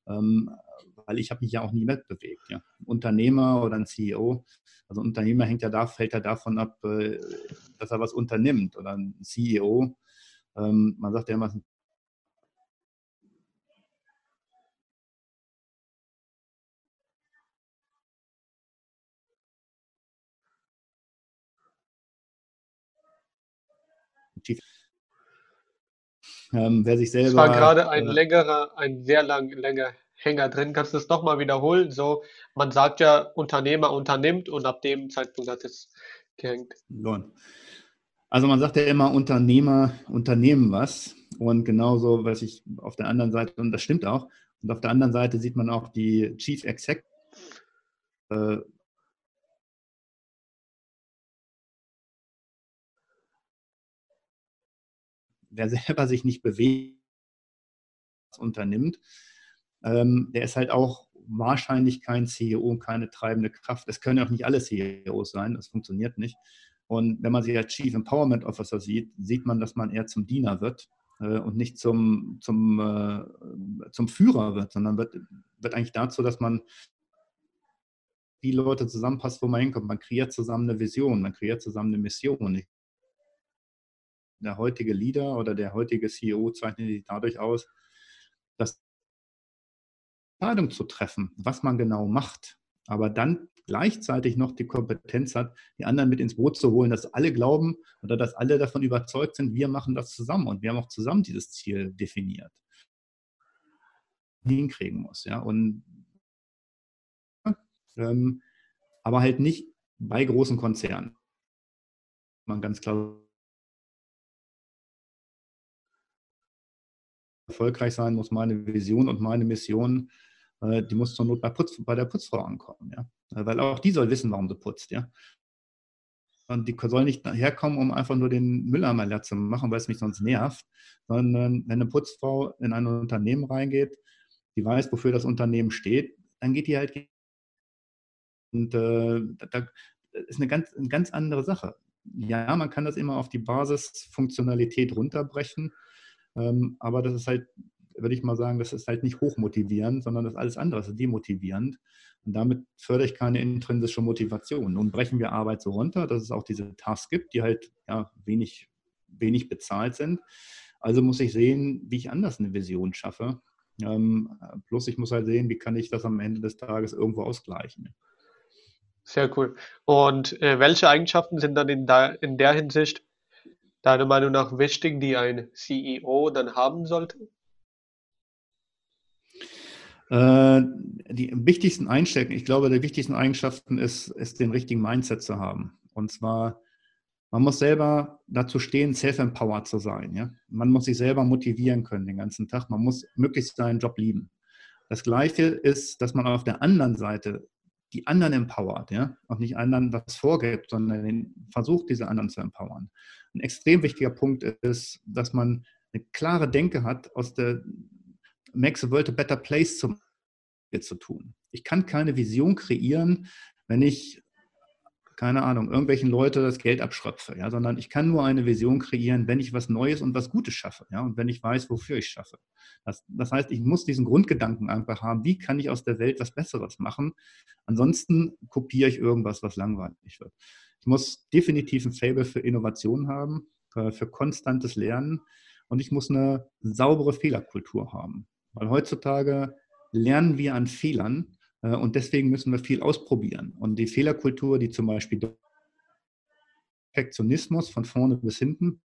B: ähm, weil ich habe mich ja auch nie wegbewegt. Ja? Ein Unternehmer oder ein CEO, also ein Unternehmer hängt ja da, fällt ja davon ab, äh, dass er was unternimmt oder ein CEO. Ähm, man sagt ja immer,
A: Ähm, wer sich selber. Es war gerade ein äh, längerer, ein sehr lang, länger Hänger drin. Kannst du das nochmal wiederholen? So, man sagt ja, Unternehmer unternimmt und ab dem Zeitpunkt hat es gehängt.
B: Also man sagt ja immer, Unternehmer unternehmen was. Und genauso, was ich auf der anderen Seite, und das stimmt auch, und auf der anderen Seite sieht man auch die Chief Executive äh, wer selber sich nicht bewegt, unternimmt, ähm, der ist halt auch wahrscheinlich kein CEO keine treibende Kraft. Es können auch nicht alle CEOs sein, das funktioniert nicht. Und wenn man sich als Chief Empowerment Officer sieht, sieht man, dass man eher zum Diener wird äh, und nicht zum, zum, äh, zum Führer wird, sondern wird, wird eigentlich dazu, dass man die Leute zusammenpasst, wo man hinkommt. Man kreiert zusammen eine Vision, man kreiert zusammen eine Mission. Ich der heutige Leader oder der heutige CEO zeichnet sich dadurch aus, dass Entscheidung zu treffen, was man genau macht, aber dann gleichzeitig noch die Kompetenz hat, die anderen mit ins Boot zu holen, dass alle glauben oder dass alle davon überzeugt sind, wir machen das zusammen und wir haben auch zusammen dieses Ziel definiert. Hinkriegen muss, ja. Und ähm, aber halt nicht bei großen Konzernen. Man ganz klar erfolgreich sein, muss meine Vision und meine Mission, äh, die muss zur Not bei, Putz, bei der Putzfrau ankommen. Ja? Äh, weil auch die soll wissen, warum sie putzt. Ja? Und die soll nicht herkommen, um einfach nur den Mülleimer leer zu machen, weil es mich sonst nervt, sondern wenn eine Putzfrau in ein Unternehmen reingeht, die weiß, wofür das Unternehmen steht, dann geht die halt. Und äh, da ist eine ganz, eine ganz andere Sache. Ja, man kann das immer auf die Basisfunktionalität runterbrechen. Ähm, aber das ist halt würde ich mal sagen, das ist halt nicht hochmotivierend, sondern das ist alles andere, das ist demotivierend. Und damit fördere ich keine intrinsische Motivation. Nun brechen wir Arbeit so runter, dass es auch diese Tasks gibt, die halt ja, wenig, wenig bezahlt sind. Also muss ich sehen, wie ich anders eine Vision schaffe. Ähm, plus ich muss halt sehen, wie kann ich das am Ende des Tages irgendwo ausgleichen.
A: Sehr cool. Und äh, welche Eigenschaften sind dann in, da, in der Hinsicht deiner Meinung nach wichtig, die ein CEO dann haben sollte?
B: Äh, die wichtigsten Einstellungen, ich glaube, die wichtigsten Eigenschaften ist, ist den richtigen Mindset zu haben. Und zwar, man muss selber dazu stehen, self-empowered zu sein. Ja? Man muss sich selber motivieren können den ganzen Tag. Man muss möglichst seinen Job lieben. Das Gleiche ist, dass man auf der anderen Seite die anderen empowert, ja, auch nicht anderen was vorgibt, sondern versucht, diese anderen zu empowern. Ein extrem wichtiger Punkt ist, dass man eine klare Denke hat, aus der the World a Better Place zu, zu tun. Ich kann keine Vision kreieren, wenn ich, keine Ahnung, irgendwelchen Leute das Geld abschröpfe, ja, sondern ich kann nur eine Vision kreieren, wenn ich was Neues und was Gutes schaffe, ja, und wenn ich weiß, wofür ich schaffe. Das, das heißt, ich muss diesen Grundgedanken einfach haben, wie kann ich aus der Welt was Besseres machen? Ansonsten kopiere ich irgendwas, was langweilig wird. Ich muss definitiv ein Fable für Innovation haben, äh, für konstantes Lernen und ich muss eine saubere Fehlerkultur haben. Weil heutzutage lernen wir an Fehlern äh, und deswegen müssen wir viel ausprobieren. Und die Fehlerkultur, die zum Beispiel Perfektionismus von vorne bis hinten,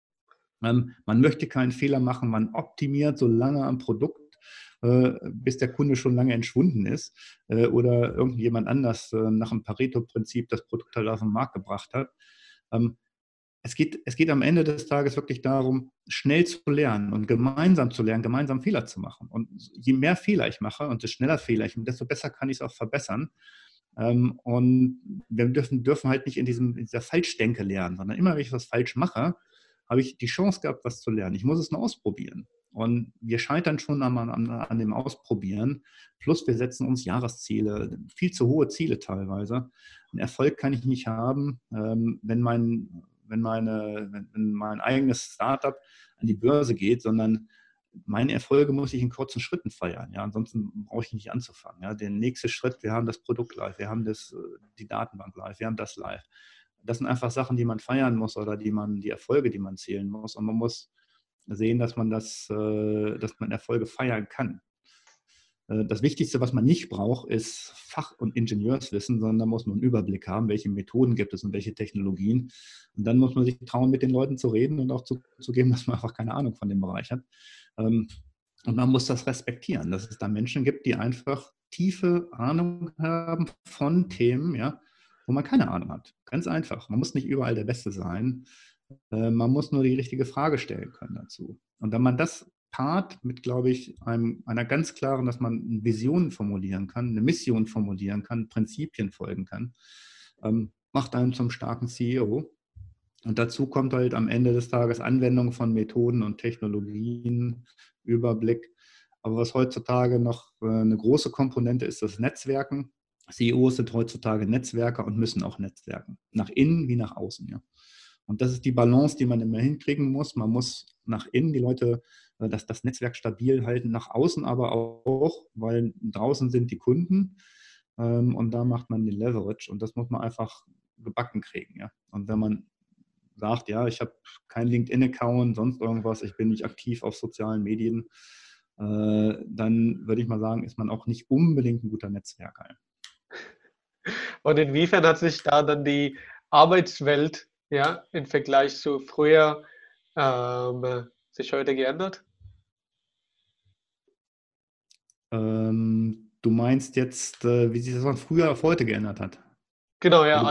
B: ähm, man möchte keinen Fehler machen, man optimiert so lange am Produkt, bis der Kunde schon lange entschwunden ist äh, oder irgendjemand anders nach dem Pareto-Prinzip das Produkt halt auf den Markt gebracht hat. Ähm, es geht, es geht am Ende des Tages wirklich darum, schnell zu lernen und gemeinsam zu lernen, gemeinsam Fehler zu machen. Und je mehr Fehler ich mache und desto schneller Fehler ich, desto besser kann ich es auch verbessern. Ähm, und wir dürfen, dürfen halt nicht in, diesem, in dieser Falschdenke lernen, sondern immer, wenn ich was falsch mache, habe ich die Chance gehabt, was zu lernen. Ich muss es nur ausprobieren. Und wir scheitern schon an, an, an, dem Ausprobieren. Plus wir setzen uns Jahresziele, viel zu hohe Ziele teilweise. Einen Erfolg kann ich nicht haben, ähm, wenn mein wenn, meine, wenn mein eigenes Startup an die Börse geht, sondern meine Erfolge muss ich in kurzen Schritten feiern. Ja, ansonsten brauche ich nicht anzufangen. Ja, der nächste Schritt, wir haben das Produkt live, wir haben das, die Datenbank live, wir haben das live. Das sind einfach Sachen, die man feiern muss oder die man, die Erfolge, die man zählen muss. Und man muss sehen, dass man das, äh, dass man Erfolge feiern kann. Äh, das Wichtigste, was man nicht braucht, ist Fach- und Ingenieurswissen, sondern da muss man einen Überblick haben, welche Methoden gibt es und welche Technologien. Und dann muss man sich trauen, mit den Leuten zu reden und auch zuzugeben, dass man einfach keine Ahnung von dem Bereich hat. Ähm, und man muss das respektieren, dass es da Menschen gibt, die einfach tiefe Ahnung haben von Themen, ja, wo man keine Ahnung hat. Ganz einfach. Man muss nicht überall der Beste sein. Äh, man muss nur die richtige Frage stellen können dazu. Und wenn man das Part mit, glaube ich, einem, einer ganz klaren, dass man Visionen formulieren kann, eine Mission formulieren kann, Prinzipien folgen kann, ähm, macht einen zum starken CEO. Und dazu kommt halt am Ende des Tages Anwendung von Methoden und Technologien, Überblick. Aber was heutzutage noch äh, eine große Komponente ist, das Netzwerken. CEOs sind heutzutage Netzwerker und müssen auch netzwerken. Nach innen wie nach außen. Ja. Und das ist die Balance, die man immer hinkriegen muss. Man muss nach innen die Leute äh, dass das Netzwerk stabil halten, nach außen aber auch, weil draußen sind die Kunden ähm, und da macht man den Leverage und das muss man einfach gebacken kriegen. Ja? Und wenn man sagt, ja, ich habe keinen LinkedIn-Account, sonst irgendwas, ich bin nicht aktiv auf sozialen Medien, äh, dann würde ich mal sagen, ist man auch nicht unbedingt ein guter Netzwerker.
A: Und inwiefern hat sich da dann die Arbeitswelt ja, im Vergleich zu früher ähm, sich heute geändert?
B: Ähm, du meinst jetzt, äh, wie sich das von früher auf heute geändert hat?
A: Genau, ja.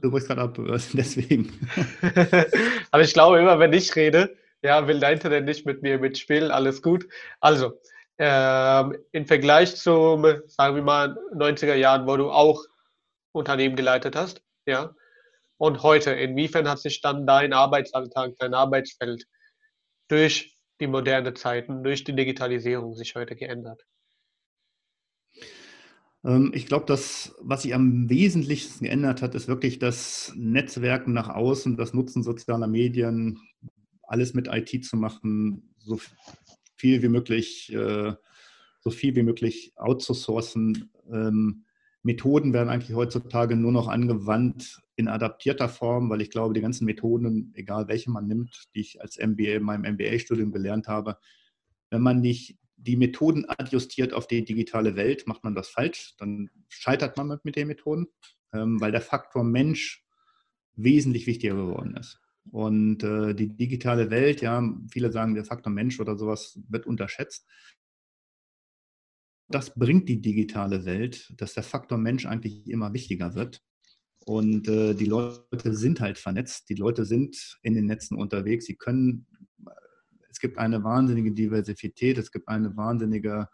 B: Du brichst gerade ab, äh, deswegen.
A: Aber ich glaube, immer wenn ich rede, ja, will dein Internet nicht mit mir mitspielen, alles gut. Also, ähm, im Vergleich zum, sagen wir mal, 90er Jahren, wo du auch Unternehmen geleitet hast, ja, und heute, inwiefern hat sich dann dein Arbeitsalltag, dein Arbeitsfeld durch die moderne Zeiten, durch die Digitalisierung sich heute geändert?
B: Ähm, ich glaube, das, was sich am wesentlichsten geändert hat, ist wirklich das Netzwerken nach außen, das Nutzen sozialer Medien, alles mit IT zu machen, so viel wie möglich, äh, so viel wie möglich outzusourcen. Methoden werden eigentlich heutzutage nur noch angewandt in adaptierter Form, weil ich glaube, die ganzen Methoden, egal welche man nimmt, die ich als MBA in meinem MBA-Studium gelernt habe, wenn man nicht die Methoden adjustiert auf die digitale Welt, macht man das falsch. Dann scheitert man mit, den Methoden, ähm, weil der Faktor Mensch wesentlich wichtiger geworden ist. Und äh, die digitale Welt, ja, viele sagen, der Faktor Mensch oder sowas wird unterschätzt das bringt die digitale Welt, dass der Faktor Mensch eigentlich immer wichtiger wird. Und äh, die Leute sind halt vernetzt, die Leute sind in den Netzen unterwegs, sie können, es gibt eine wahnsinnige Diversität, es gibt eine wahnsinnige,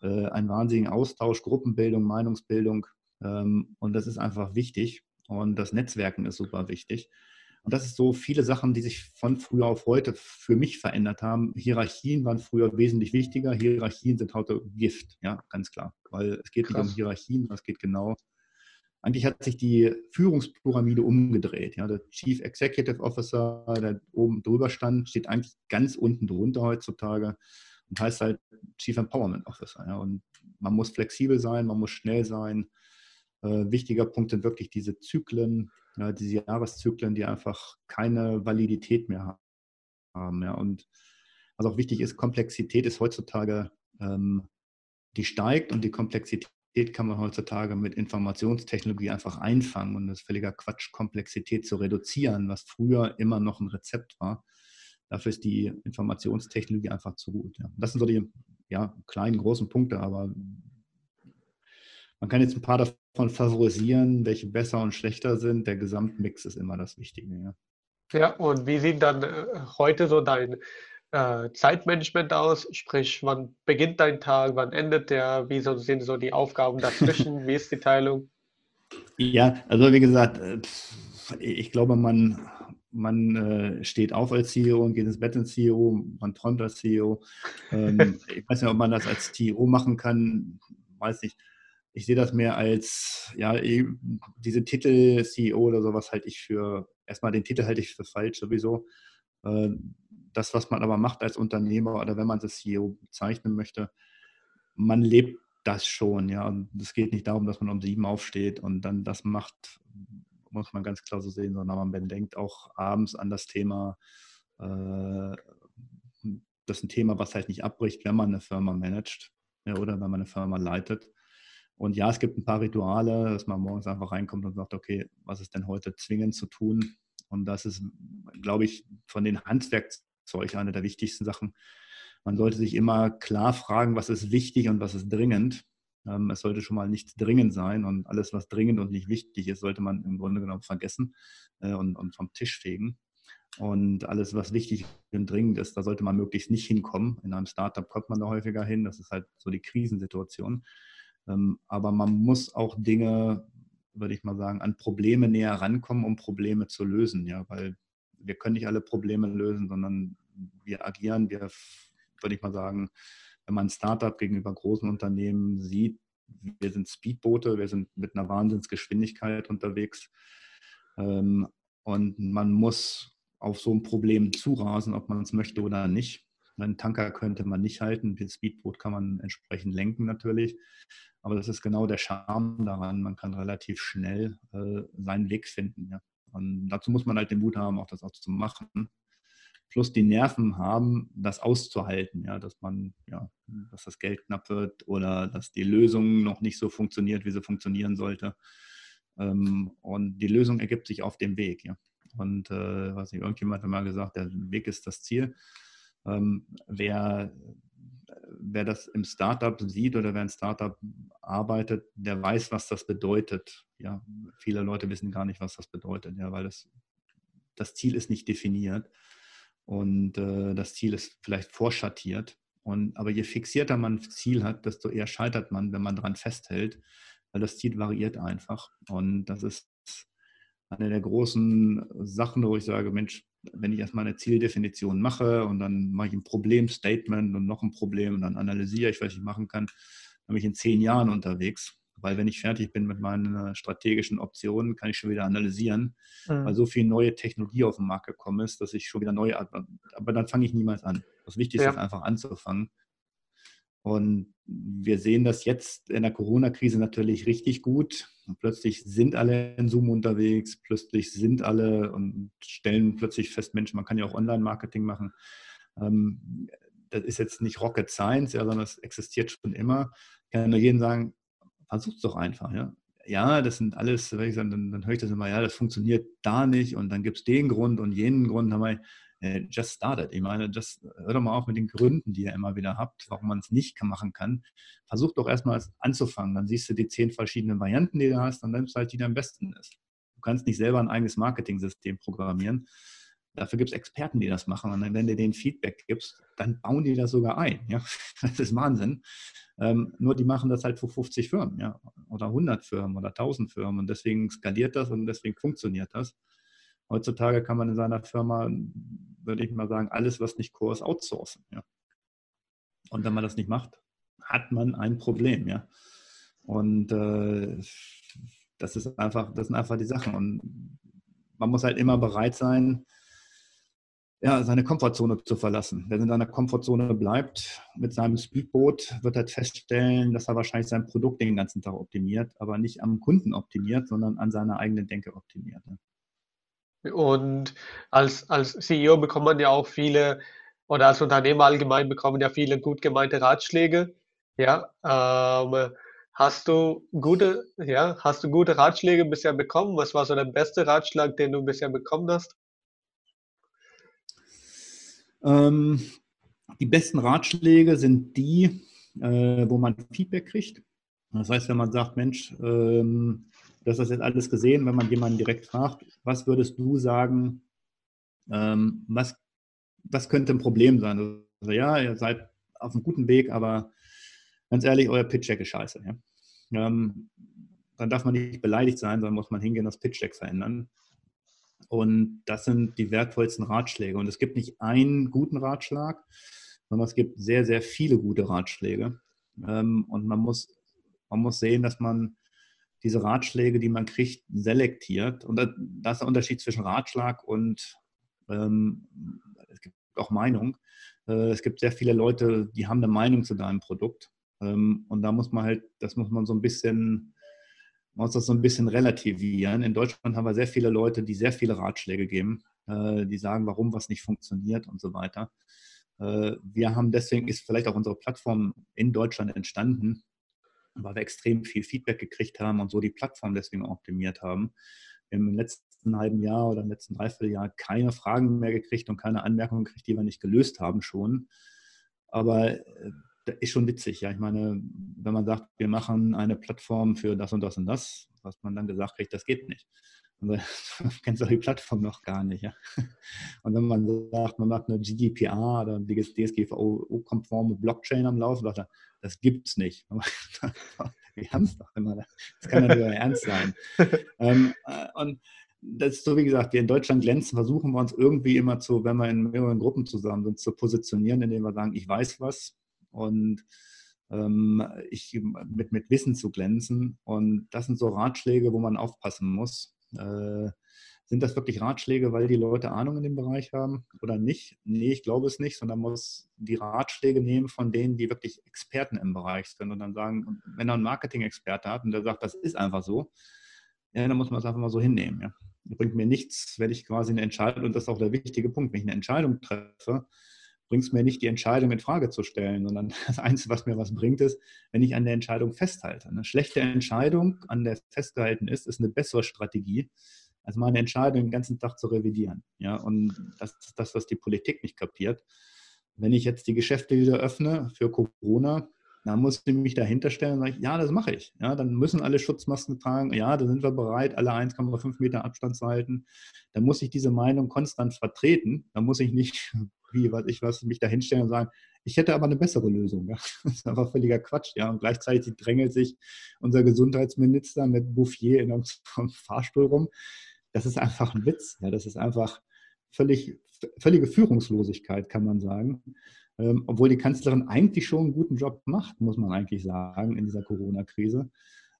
B: äh, einen wahnsinnigen Austausch, Gruppenbildung, Meinungsbildung. Ähm, und das ist einfach wichtig. Und das Netzwerken ist super wichtig. Und das ist so viele Sachen, die sich von früher auf heute für mich verändert haben. Hierarchien waren früher wesentlich wichtiger. Hierarchien sind heute Gift, ja, ganz klar. Weil es geht Krass. nicht um Hierarchien, es geht genau. Eigentlich hat sich die Führungspyramide umgedreht. Ja. Der Chief Executive Officer, der oben drüber stand, steht eigentlich ganz unten drunter heutzutage und heißt halt Chief Empowerment Officer. Ja. Und man muss flexibel sein, man muss schnell sein. Äh, wichtiger Punkt sind wirklich diese Zyklen, ja, diese Jahreszyklen, die einfach keine Validität mehr haben. Ja. Und was auch wichtig ist, Komplexität ist heutzutage, ähm, die steigt und die Komplexität kann man heutzutage mit Informationstechnologie einfach einfangen. Und es ist völliger Quatsch, Komplexität zu reduzieren, was früher immer noch ein Rezept war. Dafür ist die Informationstechnologie einfach zu gut. Ja. Das sind so die ja, kleinen, großen Punkte, aber man kann jetzt ein paar davon favorisieren, welche besser und schlechter sind. Der Gesamtmix ist immer das Wichtige.
A: Ja, ja und wie sieht dann äh, heute so dein äh, Zeitmanagement aus? Sprich, wann beginnt dein Tag, wann endet der? Wie so, sind so die Aufgaben dazwischen? wie ist die Teilung?
B: Ja, also wie gesagt, äh, ich glaube, man, man äh, steht auf als CEO und geht ins Bett als CEO, man träumt als CEO. Ähm, ich weiß nicht, ob man das als CEO machen kann, weiß nicht ich sehe das mehr als, ja, diese Titel CEO oder sowas halte ich für, erstmal den Titel halte ich für falsch sowieso. Äh, das, was man aber macht als Unternehmer oder wenn man das CEO bezeichnen möchte, man lebt das schon, ja. Es geht nicht darum, dass man um sieben aufsteht und dann das macht, muss man ganz klar so sehen, sondern man denkt auch abends an das Thema, äh, das ist ein Thema, was halt nicht abbricht, wenn man eine Firma managt oder wenn man eine Firma leitet. Und ja, es gibt ein paar Rituale, dass man morgens einfach reinkommt und sagt, okay, was ist denn heute zwingend zu tun? Und das ist, glaube ich, von den Handwerkzeugen eine der wichtigsten Sachen. Man sollte sich immer klar fragen, was ist wichtig und was ist dringend. Ähm, es sollte schon mal nichts dringend sein und alles, was dringend und nicht wichtig ist, sollte man im Grunde genommen vergessen äh, und, und vom Tisch fegen. Und alles, was wichtig und dringend ist, da sollte man möglichst nicht hinkommen. In einem Startup kommt man da häufiger hin. Das ist halt so die Krisensituation. Ähm, aber man muss auch Dinge, würde ich mal sagen, an Probleme näher rankommen, um Probleme zu lösen. Ja, weil wir können nicht alle Probleme lösen, sondern wir agieren, wir, würde ich mal sagen, wenn man ein Startup gegenüber großen Unternehmen sieht, wir sind Speedboote, wir sind mit einer Wahnsinnsgeschwindigkeit unterwegs. Ähm, und man muss auf so ein Problem zurasen, ob man es möchte oder nicht. Einen Tanker könnte man nicht halten, ein Speedboot kann man entsprechend lenken natürlich. Aber das ist genau der Charme daran. Man kann relativ schnell äh, seinen Weg finden. Ja. Und dazu muss man halt den Mut haben, auch das auch zu machen. Plus die Nerven haben, das auszuhalten, ja, dass man, ja, dass das Geld knapp wird oder dass die Lösung noch nicht so funktioniert, wie sie funktionieren sollte. Ähm, und die Lösung ergibt sich auf dem Weg, ja. Und äh, was nicht, irgendjemand hat mal gesagt, der Weg ist das Ziel. Ähm, wer, wer das im Startup sieht oder wer ein Startup arbeitet, der weiß, was das bedeutet. Ja, viele Leute wissen gar nicht, was das bedeutet, ja, weil das, das Ziel ist nicht definiert und äh, das Ziel ist vielleicht vorschattiert. Und, aber je fixierter man ein Ziel hat, desto eher scheitert man, wenn man daran festhält, weil das Ziel variiert einfach. Und das ist eine der großen Sachen, wo ich sage, Mensch, wenn ich erstmal eine Zieldefinition mache und dann mache ich ein Problemstatement und noch ein Problem und dann analysiere ich, was ich machen kann, dann bin ich in zehn Jahren unterwegs. weil wenn ich fertig bin mit meinen strategischen Optionen, kann ich schon wieder analysieren, mhm. weil so viel neue Technologie auf den Markt gekommen ist, dass ich schon wieder neue, aber dann fange ich niemals an. Das Wichtigste ja. ist einfach anzufangen. Und wir sehen das jetzt in der Corona-Krise natürlich richtig gut. Und plötzlich sind alle in Zoom unterwegs, plötzlich sind alle und stellen plötzlich fest, Mensch, man kann ja auch Online-Marketing machen. Ähm, das ist jetzt nicht Rocket Science, ja, sondern das existiert schon immer. Ich kann nur jedem sagen, versucht es doch einfach. Ja. ja, das sind alles, wenn ich sage, dann, dann höre ich das immer, ja, das funktioniert da nicht und dann gibt es den Grund und jenen Grund. Äh, just started. Ich meine, just, hör doch mal auf mit den Gründen, die ihr immer wieder habt, warum man es nicht machen kann. Versuch doch erstmal anzufangen. Dann siehst du die zehn verschiedenen Varianten, die du hast, und dann nimmst halt die, die am besten ist. Du kannst nicht selber ein eigenes Marketing-System programmieren. Dafür gibt es Experten, die das machen. Und wenn du denen Feedback gibst, dann bauen die das sogar ein. Ja? Das ist Wahnsinn. Ähm, nur die machen das halt für 50 Firmen ja? oder 100 Firmen oder 1000 Firmen. Und deswegen skaliert das und deswegen funktioniert das. Heutzutage kann man in seiner Firma, würde ich mal sagen, alles, was nicht Core ist, outsourcen. Ja? Und wenn man das nicht macht, hat man ein Problem. Ja? Und äh, das ist einfach, das sind einfach die Sachen. Und man muss halt immer bereit sein, ja, seine Komfortzone zu verlassen. Wer in seiner Komfortzone bleibt mit seinem Speedboot, wird halt feststellen, dass er wahrscheinlich sein Produkt den ganzen Tag optimiert, aber nicht am Kunden optimiert, sondern an seiner eigenen Denke optimiert.
A: Und als, als CEO bekommt man ja auch viele, oder als Unternehmer allgemein bekommen ja viele gut gemeinte Ratschläge. Ja, ähm, hast du gute, ja, hast du gute Ratschläge bisher bekommen? Was war so der beste Ratschlag, den du bisher bekommen hast?
B: Ähm, die besten Ratschläge sind die, äh, wo man Feedback kriegt. Das heißt, wenn man sagt, Mensch, ähm, das ist jetzt alles gesehen, wenn man jemanden direkt fragt, was würdest du sagen, ähm, was, was könnte ein Problem sein? Also ja, ihr seid auf einem guten Weg, aber ganz ehrlich, euer Pitch-Deck ist scheiße. Ja? Ähm, dann darf man nicht beleidigt sein, sondern muss man hingehen, das Pitch-Deck verändern. Und das sind die wertvollsten Ratschläge. Und es gibt nicht einen guten Ratschlag, sondern es gibt sehr, sehr viele gute Ratschläge. Ähm, und man muss, man muss sehen, dass man diese Ratschläge, die man kriegt, selektiert. Und da ist der Unterschied zwischen Ratschlag und ähm, es gibt auch Meinung. Äh, es gibt sehr viele Leute, die haben eine Meinung zu deinem Produkt. Ähm, und da muss man halt, das muss man so ein bisschen man muss das so ein bisschen relativieren. In Deutschland haben wir sehr viele Leute, die sehr viele Ratschläge geben, äh, die sagen, warum was nicht funktioniert und so weiter. Äh, wir haben deswegen, ist vielleicht auch unsere Plattform in Deutschland entstanden, weil wir extrem viel Feedback gekriegt haben und so die Plattform deswegen optimiert haben. Wir haben im letzten halben Jahr oder im letzten Dreivierteljahr keine Fragen mehr gekriegt und keine Anmerkungen gekriegt, die wir nicht gelöst haben schon. Aber äh, ist schon witzig. Ja, ich meine, wenn man sagt, wir machen eine Plattform für das und das und das, was man dann gesagt kriegt, das geht nicht. Dann kennst du die Plattform noch gar nicht. Ja? Und wenn man sagt, man macht eine GDPR oder DSGVO-konforme Blockchain am Laufen, sagt er, das gibt es nicht. Wir haben es doch immer. Das kann ja nicht ernst sein. Ähm, äh, und das ist so, wie gesagt, wir in Deutschland glänzen, versuchen wir uns irgendwie immer zu, wenn wir in mehreren Gruppen zusammen sind, zu positionieren, indem wir sagen, ich weiß was, und ähm, ich, mit, mit Wissen zu glänzen. Und das sind so Ratschläge, wo man aufpassen muss. Äh, sind das wirklich Ratschläge, weil die Leute Ahnung in dem Bereich haben oder nicht? Nee, ich glaube es nicht, sondern man muss die Ratschläge nehmen von denen, die wirklich Experten im Bereich sind und dann sagen, wenn er einen Marketing-Experte hat und der sagt, das ist einfach so, ja, dann muss man es einfach mal so hinnehmen. Ja. Das bringt mir nichts, wenn ich quasi eine Entscheidung, und das ist auch der wichtige Punkt, wenn ich eine Entscheidung treffe, bringt es mir nicht, die Entscheidung in Frage zu stellen, sondern das Einzige, was mir was bringt, ist, wenn ich an der Entscheidung festhalte. Eine schlechte Entscheidung, an der festgehalten ist, ist eine bessere Strategie, als meine Entscheidung den ganzen Tag zu revidieren. Ja, und das ist das, was die Politik nicht kapiert. Wenn ich jetzt die Geschäfte wieder öffne für Corona, dann muss ich mich dahinter stellen und sagen, ja, das mache ich. Ja, dann müssen alle Schutzmasken tragen. Ja, da sind wir bereit, alle 1,5 Meter Abstand zu halten. Dann muss ich diese Meinung konstant vertreten. Dann muss ich nicht wie was ich was, mich da hinstellen und sagen, ich hätte aber eine bessere Lösung. Ja. Das ist einfach völliger Quatsch. Ja. Und gleichzeitig drängelt sich unser Gesundheitsminister mit Bouffier in einem Fahrstuhl rum. Das ist einfach ein Witz. Ja. Das ist einfach völlig, völlige Führungslosigkeit, kann man sagen. Ähm, obwohl die Kanzlerin eigentlich schon einen guten Job macht, muss man eigentlich sagen, in dieser Corona-Krise.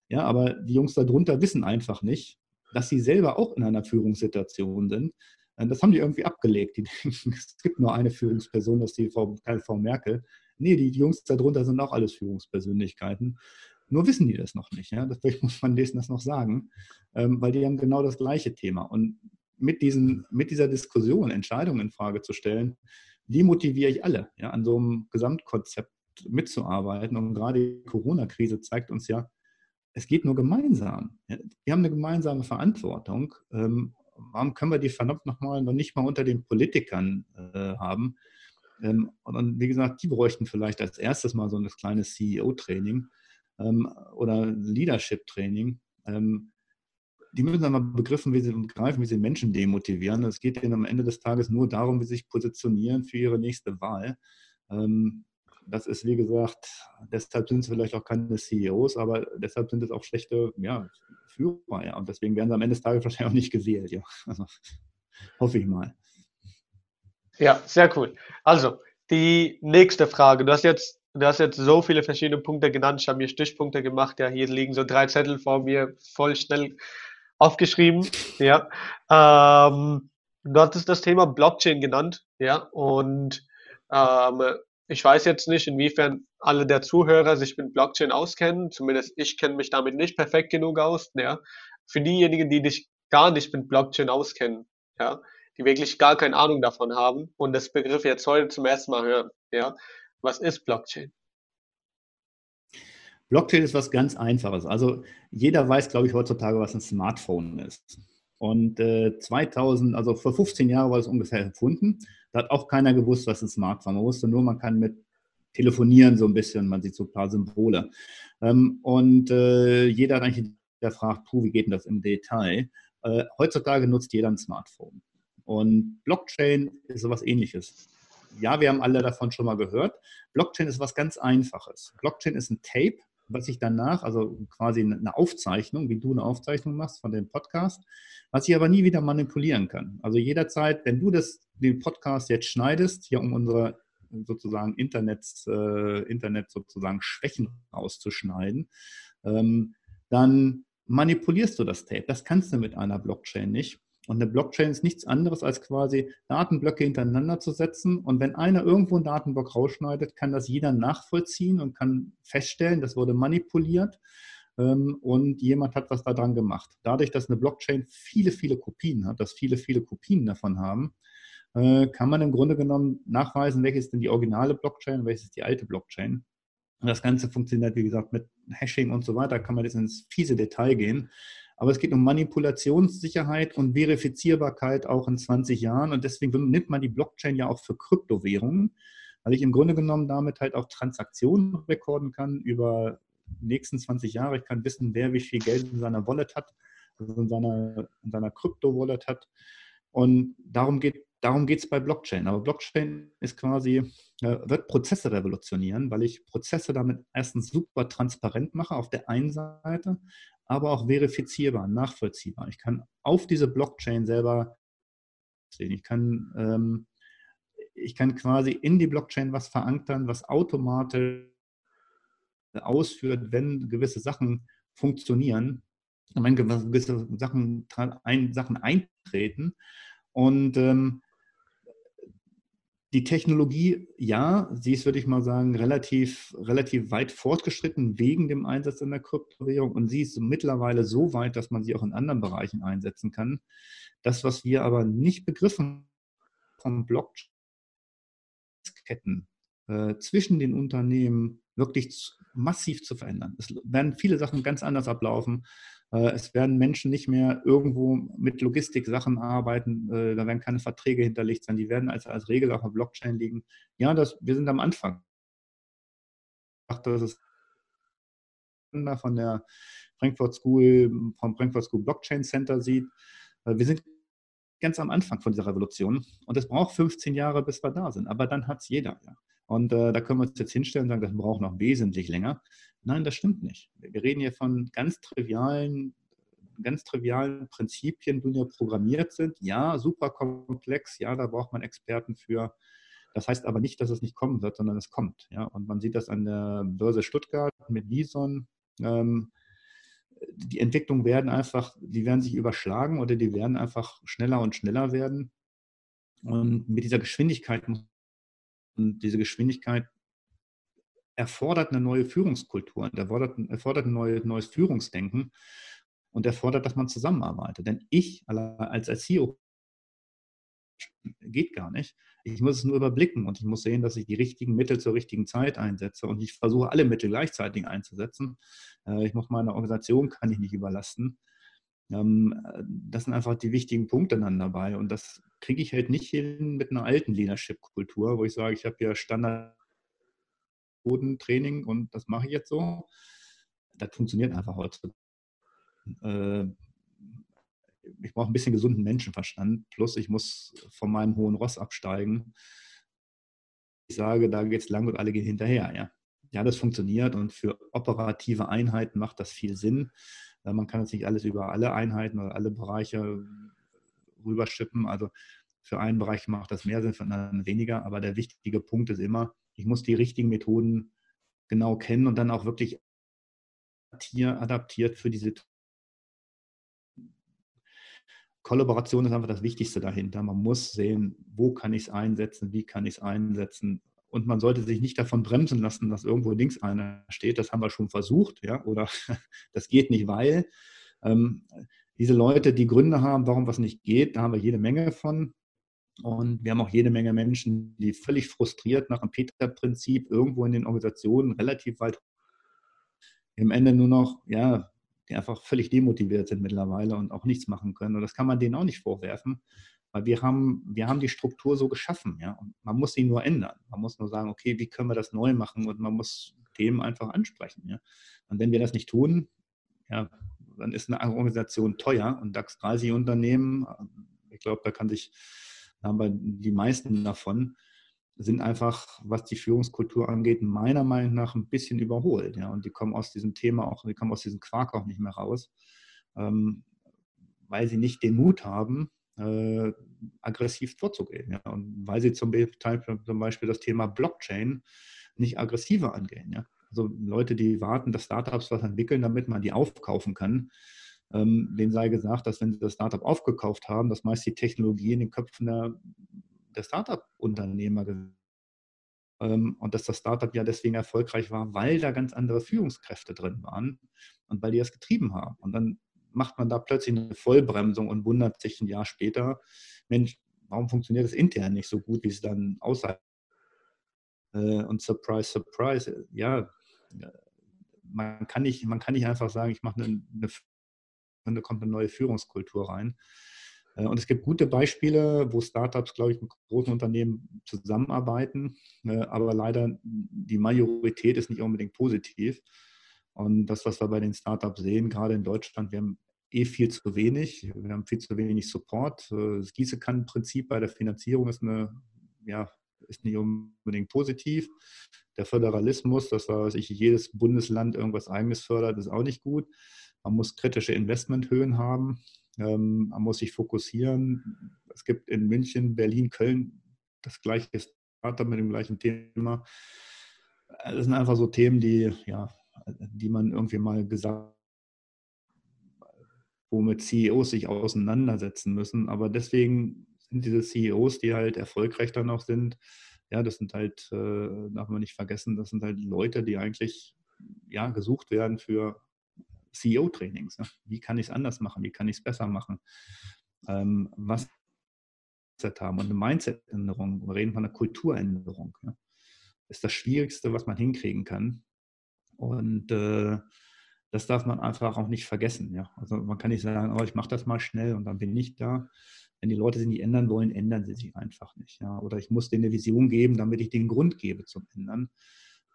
B: Ja, aber die Jungs darunter wissen einfach nicht, dass sie selber auch in einer Führungssituation sind. Äh, das haben die irgendwie abgelegt. Die denken, es gibt nur eine Führungsperson, das ist die Frau, Frau Merkel. Nee, die Jungs darunter sind auch alles Führungspersönlichkeiten. Nur wissen die das noch nicht. Ja? Vielleicht muss man denen das noch sagen, ähm, weil die haben genau das gleiche Thema. Und mit, diesen, mit dieser Diskussion, Entscheidungen in Frage zu stellen, die motiviere ich alle, ja, an so einem Gesamtkonzept mitzuarbeiten. Und gerade die Corona-Krise zeigt uns ja, es geht nur gemeinsam. Ja? Wir haben eine gemeinsame Verantwortung. Ähm, warum können wir die verdammt nochmal noch nicht mal unter den Politikern äh, haben? Ähm, und dann, wie gesagt, die bräuchten vielleicht als erstes mal so ein kleines CEO-Training ähm, oder Leadership-Training. Ähm, die müssen dann mal begriffen wie sie, und wie sie Menschen demotivieren. Es geht ihnen am Ende des Tages nur darum, wie sie sich positionieren für ihre nächste Wahl. Ähm, das ist, wie gesagt, deshalb sind es vielleicht auch keine CEOs, aber deshalb sind es auch schlechte ja, Führer. Ja. Und deswegen werden sie am Ende des Tages wahrscheinlich auch nicht gewählt. Ja. Also, hoffe ich mal.
A: Ja, sehr cool. Also, die nächste Frage. Du hast jetzt, du hast jetzt so viele verschiedene Punkte genannt. Ich habe mir Stichpunkte gemacht. Ja, hier liegen so drei Zettel vor mir, voll schnell aufgeschrieben. Ja. Ähm, du hattest das Thema Blockchain genannt. Ja. Und ähm, ich weiß jetzt nicht, inwiefern alle der Zuhörer sich mit Blockchain auskennen. Zumindest ich kenne mich damit nicht perfekt genug aus. Ja. Für diejenigen, die dich gar nicht mit Blockchain auskennen, ja, die wirklich gar keine Ahnung davon haben und das Begriff jetzt heute zum ersten Mal hören. Ja? Was ist Blockchain?
B: Blockchain ist was ganz Einfaches. Also jeder weiß, glaube ich, heutzutage, was ein Smartphone ist. Und äh, 2000, also vor 15 Jahren war es ungefähr erfunden. Da hat auch keiner gewusst, was ein Smartphone ist. Man wusste nur, man kann mit telefonieren so ein bisschen, man sieht so ein paar Symbole. Ähm, und äh, jeder hat eigentlich gefragt, puh, wie geht denn das im Detail? Äh, heutzutage nutzt jeder ein Smartphone. Und Blockchain ist sowas ähnliches. Ja, wir haben alle davon schon mal gehört. Blockchain ist was ganz Einfaches. Blockchain ist ein Tape, was ich danach, also quasi eine Aufzeichnung, wie du eine Aufzeichnung machst von dem Podcast, was ich aber nie wieder manipulieren kann. Also jederzeit, wenn du das, den Podcast jetzt schneidest, hier um unsere sozusagen Internet, äh, Internet sozusagen Schwächen rauszuschneiden, ähm, dann manipulierst du das Tape. Das kannst du mit einer Blockchain nicht. Und eine Blockchain ist nichts anderes als quasi Datenblöcke hintereinander zu setzen. Und wenn einer irgendwo einen Datenblock rausschneidet, kann das jeder nachvollziehen und kann feststellen, das wurde manipuliert ähm, und jemand hat was daran gemacht. Dadurch, dass eine Blockchain viele, viele Kopien hat, dass viele, viele Kopien davon haben, äh, kann man im Grunde genommen nachweisen, welches denn die originale Blockchain, welches ist die alte Blockchain. Und das Ganze funktioniert, wie gesagt, mit Hashing und so weiter, kann man jetzt ins fiese Detail gehen. Aber es geht um Manipulationssicherheit und Verifizierbarkeit auch in 20 Jahren. Und deswegen nimmt man die Blockchain ja auch für Kryptowährungen, weil ich im Grunde genommen damit halt auch Transaktionen rekorden kann über die nächsten 20 Jahre. Ich kann wissen, wer wie viel Geld in seiner Wallet hat, also in seiner, in seiner Krypto-Wallet hat. Und darum geht darum geht es bei Blockchain. Aber Blockchain ist quasi, äh, wird Prozesse revolutionieren, weil ich Prozesse damit erstens super transparent mache auf der einen Seite, aber auch verifizierbar, nachvollziehbar. Ich kann auf diese Blockchain selber sehen. Ich kann, ähm, ich kann quasi in die Blockchain was verankern, was automatisch ausführt, wenn gewisse Sachen funktionieren, wenn gewisse Sachen, ein, Sachen eintreten. Und ähm, die Technologie, ja, sie ist, würde ich mal sagen, relativ, relativ weit fortgeschritten wegen dem Einsatz in der Kryptowährung und sie ist mittlerweile so weit, dass man sie auch in anderen Bereichen einsetzen kann. Das, was wir aber nicht begriffen vom Blockchain-Ketten äh, zwischen den Unternehmen wirklich massiv zu verändern. Es werden viele Sachen ganz anders ablaufen. Äh, es werden Menschen nicht mehr irgendwo mit Logistik-Sachen arbeiten, äh, da werden keine Verträge hinterlegt sein, die werden als, als Regel auf der Blockchain liegen. Ja, das, wir sind am Anfang. Das ist von der Frankfurt School, vom Frankfurt School Blockchain Center sieht. Wir sind ganz am Anfang von dieser Revolution und es braucht 15 Jahre, bis wir da sind. Aber dann hat es jeder. Ja. Und äh, da können wir uns jetzt hinstellen und sagen, das braucht noch wesentlich länger. Nein, das stimmt nicht. Wir reden hier von ganz trivialen, ganz trivialen Prinzipien, die nur programmiert sind. Ja, super komplex. Ja, da braucht man Experten für. Das heißt aber nicht, dass es nicht kommen wird, sondern es kommt. Ja, und man sieht das an der Börse Stuttgart mit Bison. Ähm, die Entwicklungen werden einfach, die werden sich überschlagen oder die werden einfach schneller und schneller werden. Und mit dieser Geschwindigkeit und diese Geschwindigkeit erfordert eine neue Führungskultur und erfordert, erfordert ein neue, neues Führungsdenken und erfordert, dass man zusammenarbeitet. Denn ich als, als CEO geht gar nicht. Ich muss es nur überblicken und ich muss sehen, dass ich die richtigen Mittel zur richtigen Zeit einsetze und ich versuche alle Mittel gleichzeitig einzusetzen. Äh, ich muss meine Organisation kann ich nicht überlasten. Ähm, das sind einfach die wichtigen Punkte dann dabei und das kriege ich halt nicht hin mit einer alten Leadership-Kultur, wo ich sage, ich habe ja Standard Training und das mache ich jetzt so. Das funktioniert einfach heute. Äh, ich brauche ein bisschen gesunden Menschenverstand, plus ich muss von meinem hohen Ross absteigen. Ich sage, da geht es lang und alle gehen hinterher. Ja. ja, das funktioniert und für operative Einheiten macht das viel Sinn. Äh, man kann jetzt nicht alles über alle Einheiten oder alle Bereiche rüberschippen. Also für einen Bereich macht das mehr Sinn, für einen anderen weniger. Aber der wichtige Punkt ist immer, ich muss die richtigen Methoden genau kennen und dann auch wirklich adaptiert für die Situation Kollaboration ist einfach das Wichtigste dahinter. Man muss sehen, wo kann ich es einsetzen, wie kann ich es einsetzen. Und man sollte sich nicht davon bremsen lassen, dass irgendwo links einer steht. Das haben wir schon versucht, ja, oder das geht nicht, weil ähm, diese Leute, die Gründe haben, warum was nicht geht, da haben wir jede Menge von. Und wir haben auch jede Menge Menschen, die völlig frustriert nach dem Peter-Prinzip irgendwo in den Organisationen relativ weit im Ende nur noch, ja, die einfach völlig demotiviert sind mittlerweile und auch nichts machen können. Und das kann man denen auch nicht vorwerfen, weil wir haben, wir haben die Struktur so geschaffen. Ja? Und man muss sie nur ändern. Man muss nur sagen, okay, wie können wir das neu machen? Und man muss Themen einfach ansprechen. Ja? Und wenn wir das nicht tun, ja, dann ist eine Organisation teuer und DAX 30 Unternehmen, ich glaube, da kann sich, da haben wir die meisten davon, sind einfach, was die Führungskultur angeht, meiner Meinung nach ein bisschen überholt. Ja? Und die kommen aus diesem Thema auch, die kommen aus diesem Quark auch nicht mehr raus, ähm, weil sie nicht den Mut haben, äh, aggressiv vorzugehen. Ja? Und weil sie zum, zum, Beispiel das Thema Blockchain nicht aggressiver angehen. Ja? Also Leute, die warten, dass Startups was entwickeln, damit man die aufkaufen kann. Ähm, denen sei gesagt, dass wenn sie das Startup aufgekauft haben, dass meist die Technologie in den Köpfen der der Startup-Unternehmer ähm, und dass das Startup ja deswegen erfolgreich war, weil da ganz andere Führungskräfte drin waren und weil die das getrieben haben. Und dann macht man da plötzlich eine Vollbremsung und wundert sich ein Jahr später, Mensch, warum funktioniert das intern nicht so gut, wie es dann außerhalb? Äh, und surprise, surprise, ja, man kann nicht, man kann nicht einfach sagen, ich mache eine, eine, da kommt eine neue Führungskultur rein. Äh, und es gibt gute Beispiele, wo Startups, glaube ich, mit großen Unternehmen zusammenarbeiten, äh, aber leider die Majorität ist nicht unbedingt positiv. Und das, was wir bei den Startups sehen, gerade in Deutschland, wir haben eh viel zu wenig. Wir haben viel zu wenig Support. Äh, das Gießenkannenprinzip bei der Finanzierung ist, eine, ja, ist nicht unbedingt positiv. Der Föderalismus, dass sich jedes Bundesland irgendwas eigenes fördert, ist auch nicht gut. Man muss kritische Investmenthöhen haben. Ähm, man muss sich fokussieren. Es gibt in München, Berlin, Köln das gleiche Startup mit dem gleichen Thema. Das sind einfach so Themen, die, ja, die man irgendwie mal gesagt womit CEOs sich auseinandersetzen müssen. Aber deswegen sind diese CEOs, die halt erfolgreich dann auch sind, ja, das sind halt, äh, darf man nicht vergessen, das sind halt Leute, die eigentlich ja, gesucht werden für CEO-Trainings. Ne? Wie kann ich es anders machen? Wie kann ich es besser machen? Ähm, was haben und eine Mindset-Änderung, wir reden von einer Kulturänderung, ja? ist das Schwierigste, was man hinkriegen kann. Und äh, das darf man einfach auch nicht vergessen. Ja? Also man kann nicht sagen, oh, ich mache das mal schnell und dann bin ich da. Wenn die Leute sich nicht ändern wollen, ändern sie sich einfach nicht. Ja? Oder ich muss denen eine Vision geben, damit ich den Grund gebe zum Ändern.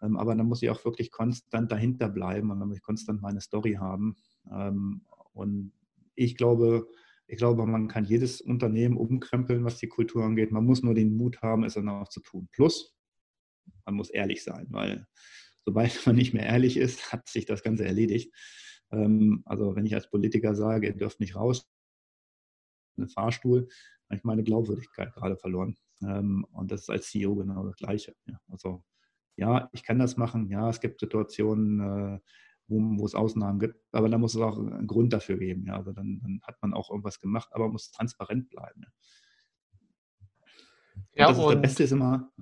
B: Ähm, aber dann muss ich auch wirklich konstant dahinter bleiben und dann muss ich konstant meine Story haben. Ähm, und ich glaube, ich glaube, man kann jedes Unternehmen umkrempeln, was die Kultur angeht. Man muss nur den Mut haben, es dann auch zu tun. Plus, man muss ehrlich sein, weil sobald man nicht mehr ehrlich ist, hat sich das Ganze erledigt. Ähm, also wenn ich als Politiker sage, ihr dürft nicht raus, einen Fahrstuhl, habe ich meine Glaubwürdigkeit gerade verloren. Und das ist als CEO genau das Gleiche. Also ja, ich kann das machen. Ja, es gibt Situationen, äh, wo, wo es Ausnahmen gibt. Aber da muss es auch einen Grund dafür geben. Ja. Also dann, dann hat man auch irgendwas gemacht, aber muss transparent bleiben. Ja. Und das, ist, das Beste ist immer,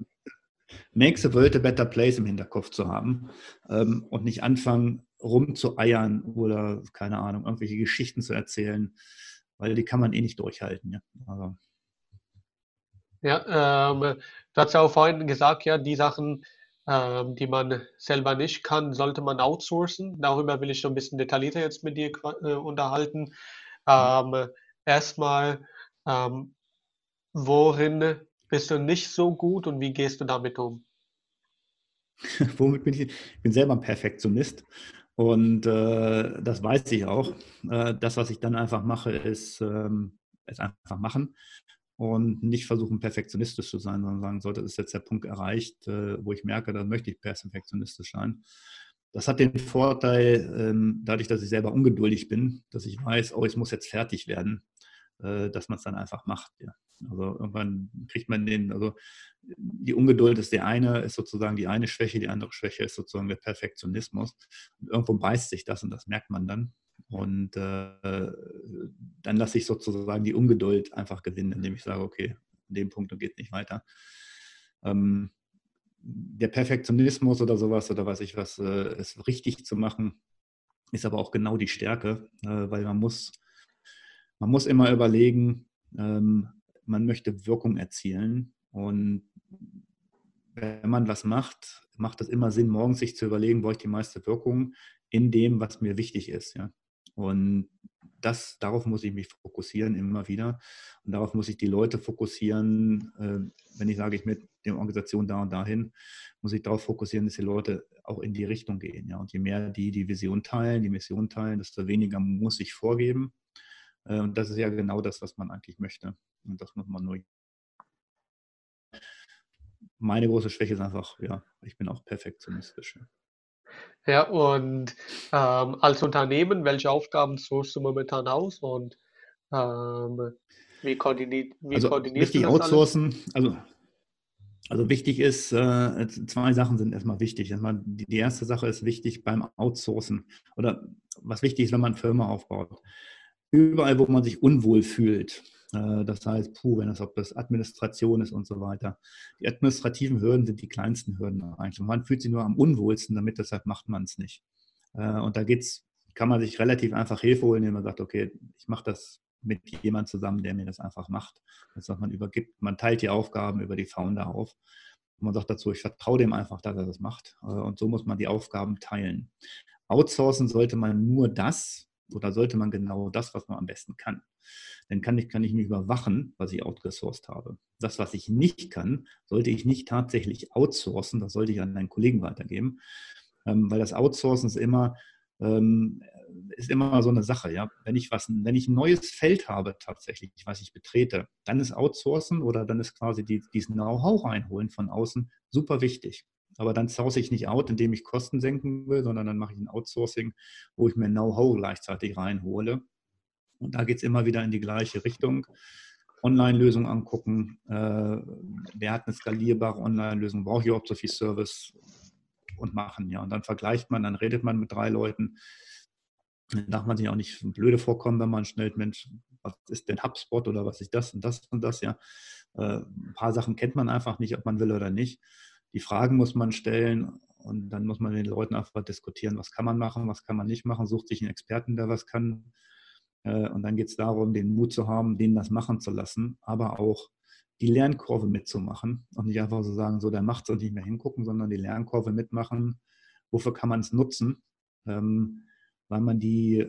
B: make the world a better place im Hinterkopf zu haben ähm, und nicht anfangen, rumzueiern oder, keine Ahnung, irgendwelche Geschichten zu erzählen, weil die kann man eh nicht durchhalten. Ja, also.
A: ja ähm, du hast ja auch vorhin gesagt, ja, die Sachen, ähm, die man selber nicht kann, sollte man outsourcen. Darüber will ich schon ein bisschen detaillierter jetzt mit dir äh, unterhalten. Ähm, erstmal, ähm, worin bist du nicht so gut und wie gehst du damit um?
B: Womit bin ich? Ich bin selber ein Perfektionist und äh, das weiß ich auch. Äh, das, was ich dann einfach mache, ist, ähm, ist einfach machen und nicht versuchen, perfektionistisch zu sein, sondern sagen, sollte ist jetzt der Punkt erreicht, äh, wo ich merke, dann möchte ich perfektionistisch sein. Das hat den Vorteil, ähm, dadurch, dass ich selber ungeduldig bin, dass ich weiß, oh, es muss jetzt fertig werden, äh, dass man es dann einfach macht. Ja. Also irgendwann kriegt man den, also die Ungeduld ist der eine, ist sozusagen die eine Schwäche, die andere Schwäche ist sozusagen der Perfektionismus. Und irgendwo beißt sich das und das merkt man dann. Und äh, dann lasse ich sozusagen die Ungeduld einfach gewinnen, indem ich sage, okay, an dem Punkt geht es nicht weiter. Ähm, der Perfektionismus oder sowas oder weiß ich was, äh, ist richtig zu machen, ist aber auch genau die Stärke, äh, weil man muss, man muss immer überlegen, ähm, man möchte Wirkung erzielen. Und wenn man was macht, macht es immer Sinn, morgens sich zu überlegen, wo ich die meiste Wirkung in dem, was mir wichtig ist. Ja? Und das, darauf muss ich mich fokussieren immer wieder. Und darauf muss ich die Leute fokussieren. Äh, wenn ich sage, ich mit der Organisation da und dahin, muss ich darauf fokussieren, dass die Leute auch in die Richtung gehen. Ja? Und je mehr die die Vision teilen, die Mission teilen, desto weniger muss ich vorgeben. Und das ist ja genau das, was man eigentlich möchte. Und das muss man nur. Meine große Schwäche ist einfach, ja, ich bin auch perfektionistisch.
A: Ja, und ähm, als Unternehmen, welche Aufgaben suchst du momentan aus und ähm, wie, koordiniert, wie
B: also
A: koordinierst
B: du das outsourcen, alles? also also wichtig ist, äh, zwei Sachen sind erstmal wichtig. Die erste Sache ist wichtig beim Outsourcen oder was wichtig ist, wenn man eine Firma aufbaut. Überall, wo man sich unwohl fühlt, äh, das heißt, puh, wenn das, ob das Administration ist und so weiter. Die administrativen Hürden sind die kleinsten Hürden eigentlich. Man fühlt sich nur am unwohlsten damit, deshalb macht man es nicht. Äh, und da geht's, kann man sich relativ einfach Hilfe holen, indem man sagt, okay, ich mache das mit jemand zusammen, der mir das einfach macht. Das sagt man übergibt, man teilt die Aufgaben über die Founder auf. Und man sagt dazu, ich vertraue dem einfach, dass er das macht. Äh, und so muss man die Aufgaben teilen. Outsourcen sollte man nur das oder sollte man genau das, was man am besten kann dann kann ich, kann ich mich überwachen, was ich outgesourced habe. Das, was ich nicht kann, sollte ich nicht tatsächlich outsourcen, das sollte ich an einen Kollegen weitergeben, ähm, weil das Outsourcen ist immer, ähm, ist immer so eine Sache. Ja? Wenn, ich was, wenn ich ein neues Feld habe tatsächlich, was ich betrete, dann ist Outsourcen oder dann ist quasi die, dieses Know-how reinholen von außen super wichtig. Aber dann source ich nicht out, indem ich Kosten senken will, sondern dann mache ich ein Outsourcing, wo ich mir Know-how gleichzeitig reinhole und da geht es immer wieder in die gleiche Richtung. Online-Lösungen angucken. Äh, wer hat eine skalierbare Online-Lösung? Brauche ich überhaupt so viel Service? Und machen, ja. Und dann vergleicht man, dann redet man mit drei Leuten. Dann darf man sich auch nicht blöde vorkommen, wenn man schnell, Mensch, was ist denn HubSpot oder was ist das und das und das, ja. Äh, ein paar Sachen kennt man einfach nicht, ob man will oder nicht. Die Fragen muss man stellen und dann muss man mit den Leuten einfach diskutieren, was kann man machen, was kann man nicht machen, sucht sich einen Experten, der was kann, äh, und dann geht es darum, den Mut zu haben, denen das machen zu lassen, aber auch die Lernkurve mitzumachen und nicht einfach so sagen, so der macht es und nicht mehr hingucken, sondern die Lernkurve mitmachen. Wofür kann man es nutzen? Ähm, weil man die,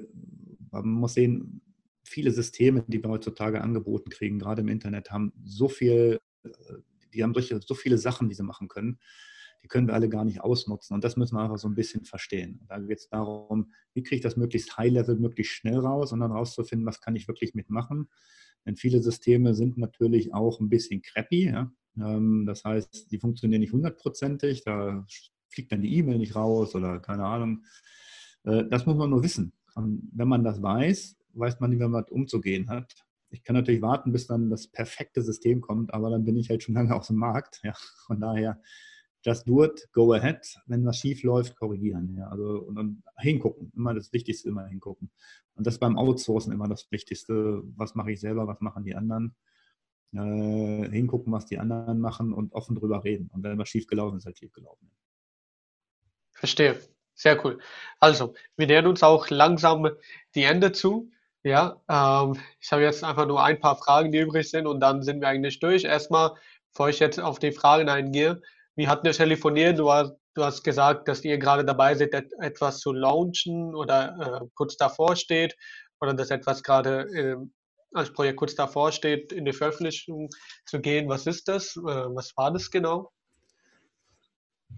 B: man muss sehen, viele Systeme, die wir heutzutage angeboten kriegen, gerade im Internet, haben so viel, äh, die haben solche, so viele Sachen, die sie machen können die können wir alle gar nicht ausnutzen. Und das müssen wir einfach so ein bisschen verstehen. Da geht es darum, wie kriege ich das möglichst high-level, möglichst schnell raus und dann rauszufinden, was kann ich wirklich mitmachen. Denn viele Systeme sind natürlich auch ein bisschen crappy. Ja? Ähm, das heißt, die funktionieren nicht hundertprozentig, da fliegt dann die E-Mail nicht raus oder keine Ahnung. Äh, das muss man nur wissen. Und wenn man das weiß, weiß man, wie man damit umzugehen hat. Ich kann natürlich warten, bis dann das perfekte System kommt, aber dann bin ich halt schon lange auf dem Markt. Ja. Von daher just do it, go ahead. Wenn was schief läuft, korrigieren. Ja, also und dann hingucken. Immer das Wichtigste, immer hingucken. Und das beim Outsourcen immer das Wichtigste. Was mache ich selber, was machen die anderen? Äh, hingucken, was die anderen machen und offen drüber reden. Und wenn was schief gelaufen ist, halt schief gelaufen.
A: Verstehe. Sehr cool. Also, wir nähern uns auch langsam die Ende zu. Ja, ähm, ich habe jetzt einfach nur ein paar Fragen, die übrig sind und dann sind wir eigentlich durch. Erstmal, bevor ich jetzt auf die Fragen eingehe, wir hatten ja telefoniert, du hast, du hast gesagt, dass ihr gerade dabei seid, etwas zu launchen oder äh, kurz davor steht oder dass etwas gerade äh, als Projekt kurz davor steht, in die Veröffentlichung zu gehen. Was ist das? Äh, was war das genau?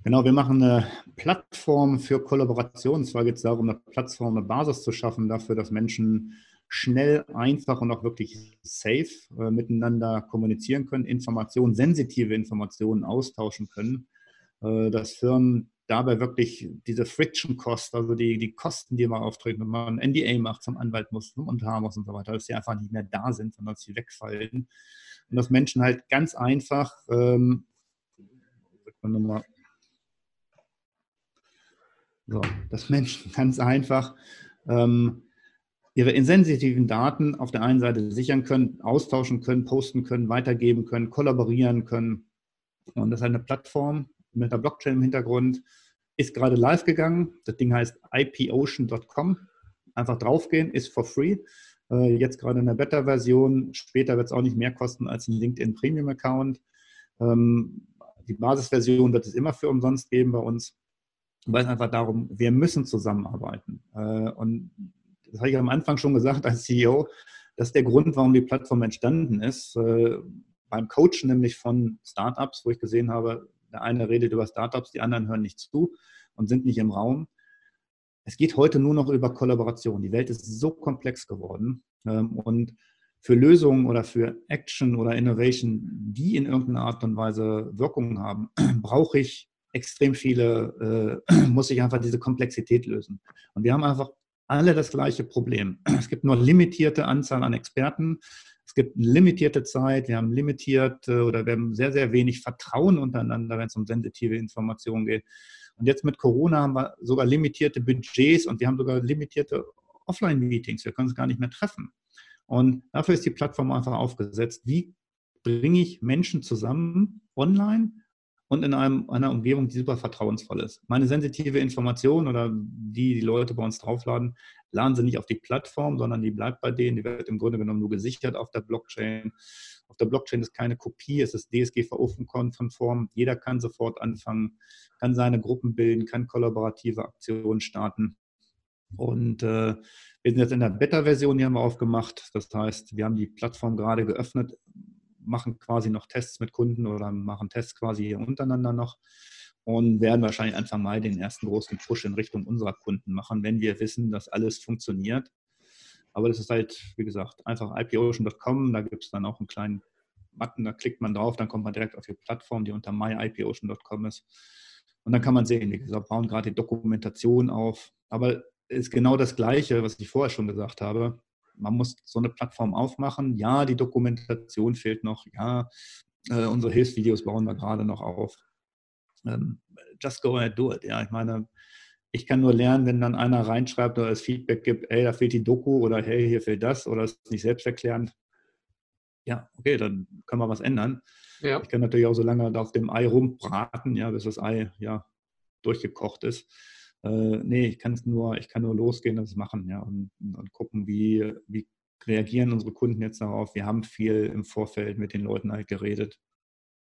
B: Genau, wir machen eine Plattform für Kollaboration. Und zwar geht es darum, eine Plattform, eine Basis zu schaffen dafür, dass Menschen schnell, einfach und auch wirklich safe äh, miteinander kommunizieren können, Informationen, sensitive Informationen austauschen können, äh, dass Firmen dabei wirklich diese Friction Cost, also die, die Kosten, die man auftreten, wenn man ein NDA macht, zum Anwalt muss, zum Unterhaben muss und so weiter, dass die einfach nicht mehr da sind, sondern dass sie wegfallen. Und dass Menschen halt ganz einfach, ähm, nochmal so, dass Menschen ganz einfach ähm, ihre insensitiven Daten auf der einen Seite sichern können, austauschen können, posten können, weitergeben können, kollaborieren können. Und das ist eine Plattform mit einer Blockchain im Hintergrund. Ist gerade live gegangen. Das Ding heißt ipocean.com. Einfach draufgehen, ist for free. Äh, jetzt gerade in der Beta-Version. Später wird es auch nicht mehr kosten als ein LinkedIn Premium-Account. Ähm, die Basisversion wird es immer für umsonst geben bei uns weil es einfach darum, wir müssen zusammenarbeiten. Äh, und das habe ich am Anfang schon gesagt als CEO, das ist der Grund, warum die Plattform entstanden ist. Äh, beim Coachen nämlich von Startups, wo ich gesehen habe, der eine redet über Startups, die anderen hören nicht zu und sind nicht im Raum. Es geht heute nur noch über Kollaboration. Die Welt ist so komplex geworden. Ähm, und für Lösungen oder für Action oder Innovation, die in irgendeiner Art und Weise Wirkungen haben, brauche ich extrem viele, äh, muss ich einfach diese Komplexität lösen. Und wir haben einfach alle das gleiche Problem. Es gibt nur limitierte Anzahl an Experten. Es gibt limitierte Zeit. Wir haben limitiert äh, oder wir haben sehr, sehr wenig Vertrauen untereinander, wenn es um sensitive Informationen geht. Und jetzt mit Corona haben wir sogar limitierte Budgets und wir haben sogar limitierte Offline-Meetings. Wir können es gar nicht mehr treffen. Und dafür ist die Plattform einfach aufgesetzt. Wie bringe ich Menschen zusammen online und in einem, einer Umgebung, die super vertrauensvoll ist. Meine sensitive Information oder die die Leute bei uns draufladen, laden sie nicht auf die Plattform, sondern die bleibt bei denen. Die wird im Grunde genommen nur gesichert auf der Blockchain. Auf der Blockchain ist keine Kopie, es ist DSGVO-konform. Jeder kann sofort anfangen, kann seine Gruppen bilden, kann kollaborative Aktionen starten. Und äh, wir sind jetzt in der Beta-Version, die haben wir aufgemacht. Das heißt, wir haben die Plattform gerade geöffnet machen quasi noch Tests mit Kunden oder machen Tests quasi hier untereinander noch und werden wahrscheinlich Anfang Mai den ersten großen Push in Richtung unserer Kunden machen, wenn wir wissen, dass alles funktioniert. Aber das ist halt, wie gesagt, einfach ipocean.com, da gibt es dann auch einen kleinen Button, da klickt man drauf, dann kommt man direkt auf die Plattform, die unter myipocean.com ist. Und dann kann man sehen, wie gesagt, bauen gerade die Dokumentation auf. Aber ist genau das Gleiche, was ich vorher schon gesagt habe man muss so eine Plattform aufmachen. Ja, die Dokumentation fehlt noch. Ja, äh, unsere Hilfsvideos bauen wir gerade noch auf. Ähm, just go ahead, do it. Ja, ich meine, ich kann nur lernen, wenn dann einer reinschreibt oder das Feedback gibt, hey, da fehlt die Doku oder hey, hier fehlt das oder ist nicht selbsterklärend. Ja, okay, dann können wir was ändern. Ja. Ich kann natürlich auch so lange auf dem Ei rumbraten, ja, bis das Ei ja durchgekocht ist äh, nee, ich kann es nur, ich kann nur losgehen und es machen, ja, und, und gucken, wie, wie reagieren unsere Kunden jetzt darauf. Wir haben viel im Vorfeld mit den Leuten halt geredet.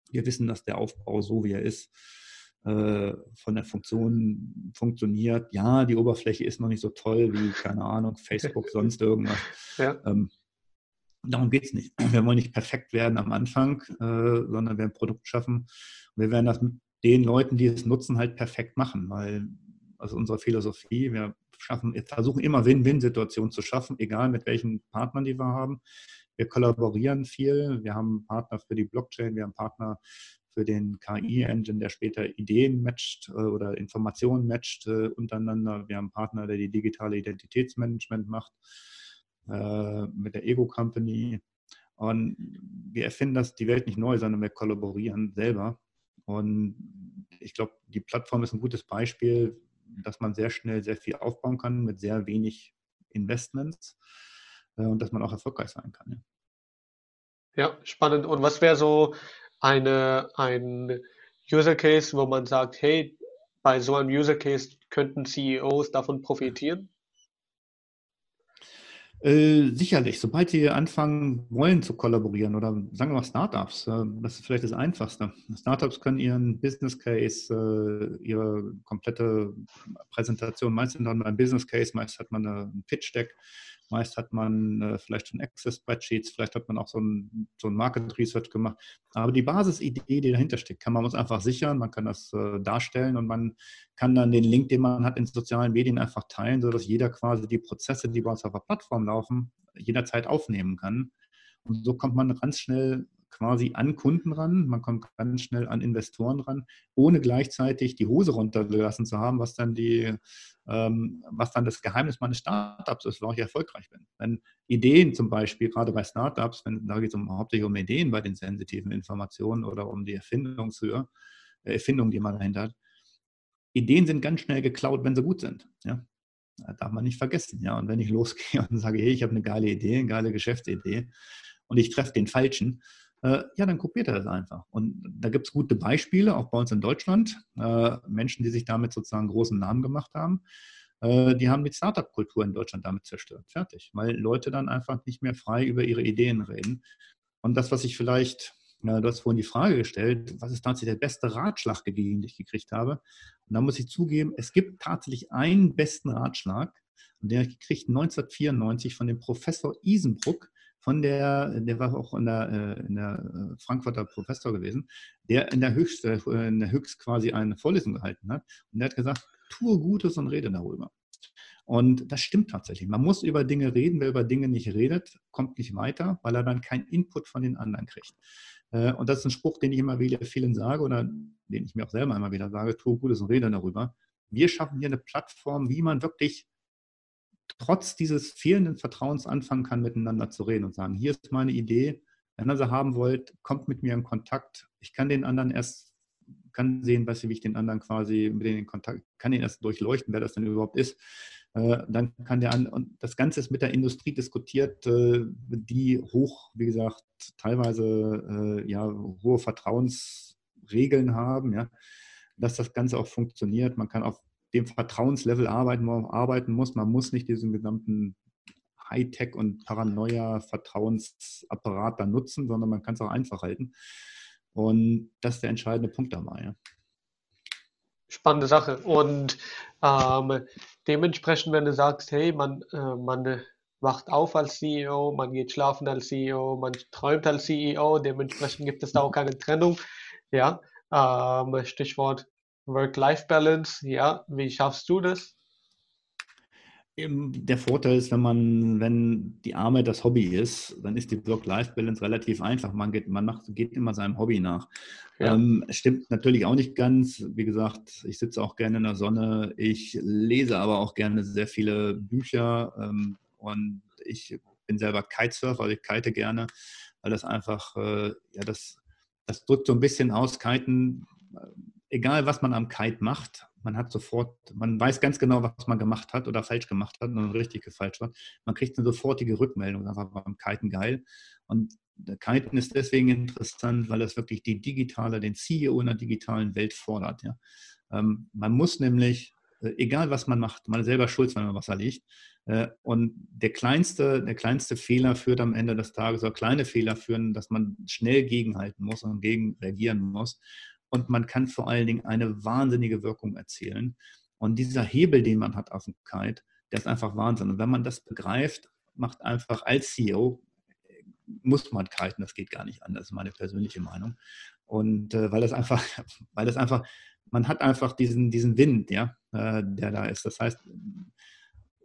B: Wir wissen, dass der Aufbau so wie er ist, äh, von der Funktion funktioniert. Ja, die Oberfläche ist noch nicht so toll wie, keine Ahnung, Facebook, sonst irgendwas. Ja. Ähm, darum geht es nicht. Wir wollen nicht perfekt werden am Anfang, äh, sondern wir ein Produkt schaffen. Wir werden das mit den Leuten, die es nutzen, halt perfekt machen, weil also unsere Philosophie. Wir schaffen, wir versuchen immer Win-Win-Situationen zu schaffen, egal mit welchen Partnern die wir haben. Wir kollaborieren viel. Wir haben Partner für die Blockchain, wir haben Partner für den KI-Engine, der später Ideen matcht äh, oder Informationen matcht äh, untereinander. Wir haben einen Partner, der die digitale Identitätsmanagement macht äh, mit der Ego Company. Und wir erfinden das die Welt nicht neu, sondern wir kollaborieren selber. Und ich glaube, die Plattform ist ein gutes Beispiel, dass man sehr schnell sehr viel aufbauen kann mit sehr wenig Investments äh, und dass man auch erfolgreich sein kann.
A: Ja, ja spannend. Und was wäre so eine, ein User Case, wo man sagt, hey, bei so einem User Case könnten CEOs davon profitieren?
B: Äh, sicherlich, sobald sie anfangen wollen zu kollaborieren oder sagen wir mal Startups, äh, das ist vielleicht das Einfachste. Startups können ihren Business Case, äh, ihre komplette Präsentation, meistens dann beim Business Case, meist hat man ein Pitch Deck, Meist hat man äh, vielleicht schon Access-Spreadsheets, vielleicht hat man auch so ein, so ein Market Research gemacht. Aber die Basisidee, die dahinter steckt, kann man uns einfach sichern, man kann das äh, darstellen und man kann dann den Link, den man hat, in sozialen Medien einfach teilen, sodass jeder quasi die Prozesse, die bei uns auf der Plattform laufen, jederzeit aufnehmen kann. Und so kommt man ganz schnell quasi an Kunden ran, man kommt ganz schnell an Investoren ran, ohne gleichzeitig die Hose runtergelassen zu haben, was dann die, ähm, was dann das Geheimnis meines Startups ist, warum ich erfolgreich bin. Wenn Ideen zum Beispiel, gerade bei Startups, wenn, da geht es um, hauptsächlich um Ideen bei den sensitiven Informationen oder um die Erfindungshöhe, äh, Erfindung, die man dahinter hat. Ideen sind ganz schnell geklaut, wenn sie gut sind. Ja? Das darf man nicht vergessen. Ja? Und wenn ich losgehe und sage, hey, ich habe eine geile Idee, eine geile Geschäftsidee und ich treffe den Falschen, äh, ja, dann kopiert er das einfach. Und da gibt es gute Beispiele, auch bei uns in Deutschland, äh, Menschen, die sich damit sozusagen großen Namen gemacht haben. Äh, die haben die Startup-Kultur in Deutschland damit zerstört. Fertig. Weil Leute dann einfach nicht mehr frei über ihre Ideen reden. Und das, was ich vielleicht ja, du hast vorhin die Frage gestellt, was ist tatsächlich der beste Ratschlag den ich gekriegt habe? Und da muss ich zugeben, es gibt tatsächlich einen besten Ratschlag, den ich gekriegt 1994 von dem Professor Isenbruck, von der, der war auch in der, äh, in der äh, Frankfurter Professor gewesen, der in der Höchst, äh, in der Höchst quasi eine Vorlesung gehalten hat. Und der hat gesagt, tue Gutes und rede darüber. Und das stimmt tatsächlich. Man muss über Dinge reden. Wer über Dinge nicht redet, kommt nicht weiter, weil er dann keinen Input von den anderen kriegt. Und das ist ein Spruch, den ich immer wieder vielen sage oder den ich mir auch selber immer wieder sage, tue Gutes und rede darüber. Wir schaffen hier eine Plattform, wie man wirklich trotz dieses fehlenden Vertrauens anfangen kann, miteinander zu reden und sagen, hier ist meine Idee, wenn ihr sie haben wollt, kommt mit mir in Kontakt. Ich kann den anderen erst, kann sehen, was, wie ich den anderen quasi mit denen in Kontakt, kann ihn erst durchleuchten, wer das denn überhaupt ist. Äh, dann kann der an, und das Ganze ist mit der Industrie diskutiert, äh, die hoch, wie gesagt, teilweise äh, ja, hohe Vertrauensregeln haben, ja, dass das Ganze auch funktioniert. Man kann auf dem Vertrauenslevel arbeiten, arbeiten muss. Man muss nicht diesen gesamten Hightech- und Paranoia-Vertrauensapparat da nutzen, sondern man kann es auch einfach halten. Und das ist der entscheidende Punkt dabei. Ja.
A: Spannende Sache. Und ähm, dementsprechend, wenn du sagst, hey, man, äh, man wacht auf als CEO, man geht schlafen als CEO, man träumt als CEO, dementsprechend gibt es da auch keine Trennung. Ja, ähm, Stichwort Work-Life-Balance, ja, wie schaffst du das?
B: Der Vorteil ist, wenn man, wenn die Arbeit das Hobby ist, dann ist die Work-Life-Balance relativ einfach. Man geht, man macht, geht immer seinem Hobby nach. Ja. Ähm, stimmt natürlich auch nicht ganz. Wie gesagt, ich sitze auch gerne in der Sonne. Ich lese aber auch gerne sehr viele Bücher ähm, und ich bin selber Kitesurfer, also ich kite gerne, weil das einfach, äh, ja, das, das drückt so ein bisschen aus. Kiten egal was man am Kite macht, man hat sofort, man weiß ganz genau, was man gemacht hat oder falsch gemacht hat und richtig falsch hat. Man kriegt eine sofortige Rückmeldung, einfach beim Kiten geil. Und Kiten ist deswegen interessant, weil es wirklich die digitale, den CEO in der digitalen Welt fordert. Ja. Ähm, man muss nämlich, äh, egal was man macht, man ist selber schuld, wenn man Wasser liegt. Äh, und der kleinste, der kleinste Fehler führt am Ende des Tages, oder kleine Fehler führen, dass man schnell gegenhalten muss und gegen reagieren muss und man kann vor allen Dingen eine wahnsinnige Wirkung erzielen. Und dieser Hebel, den man hat auf dem Kite, der ist einfach Wahnsinn. Und wenn man das begreift, macht einfach als CEO, muss man kiten, das geht gar nicht anders, ist meine persönliche Meinung. Und äh, weil das einfach, weil das einfach, man hat einfach diesen, diesen Wind, ja, äh, der da ist. Das heißt,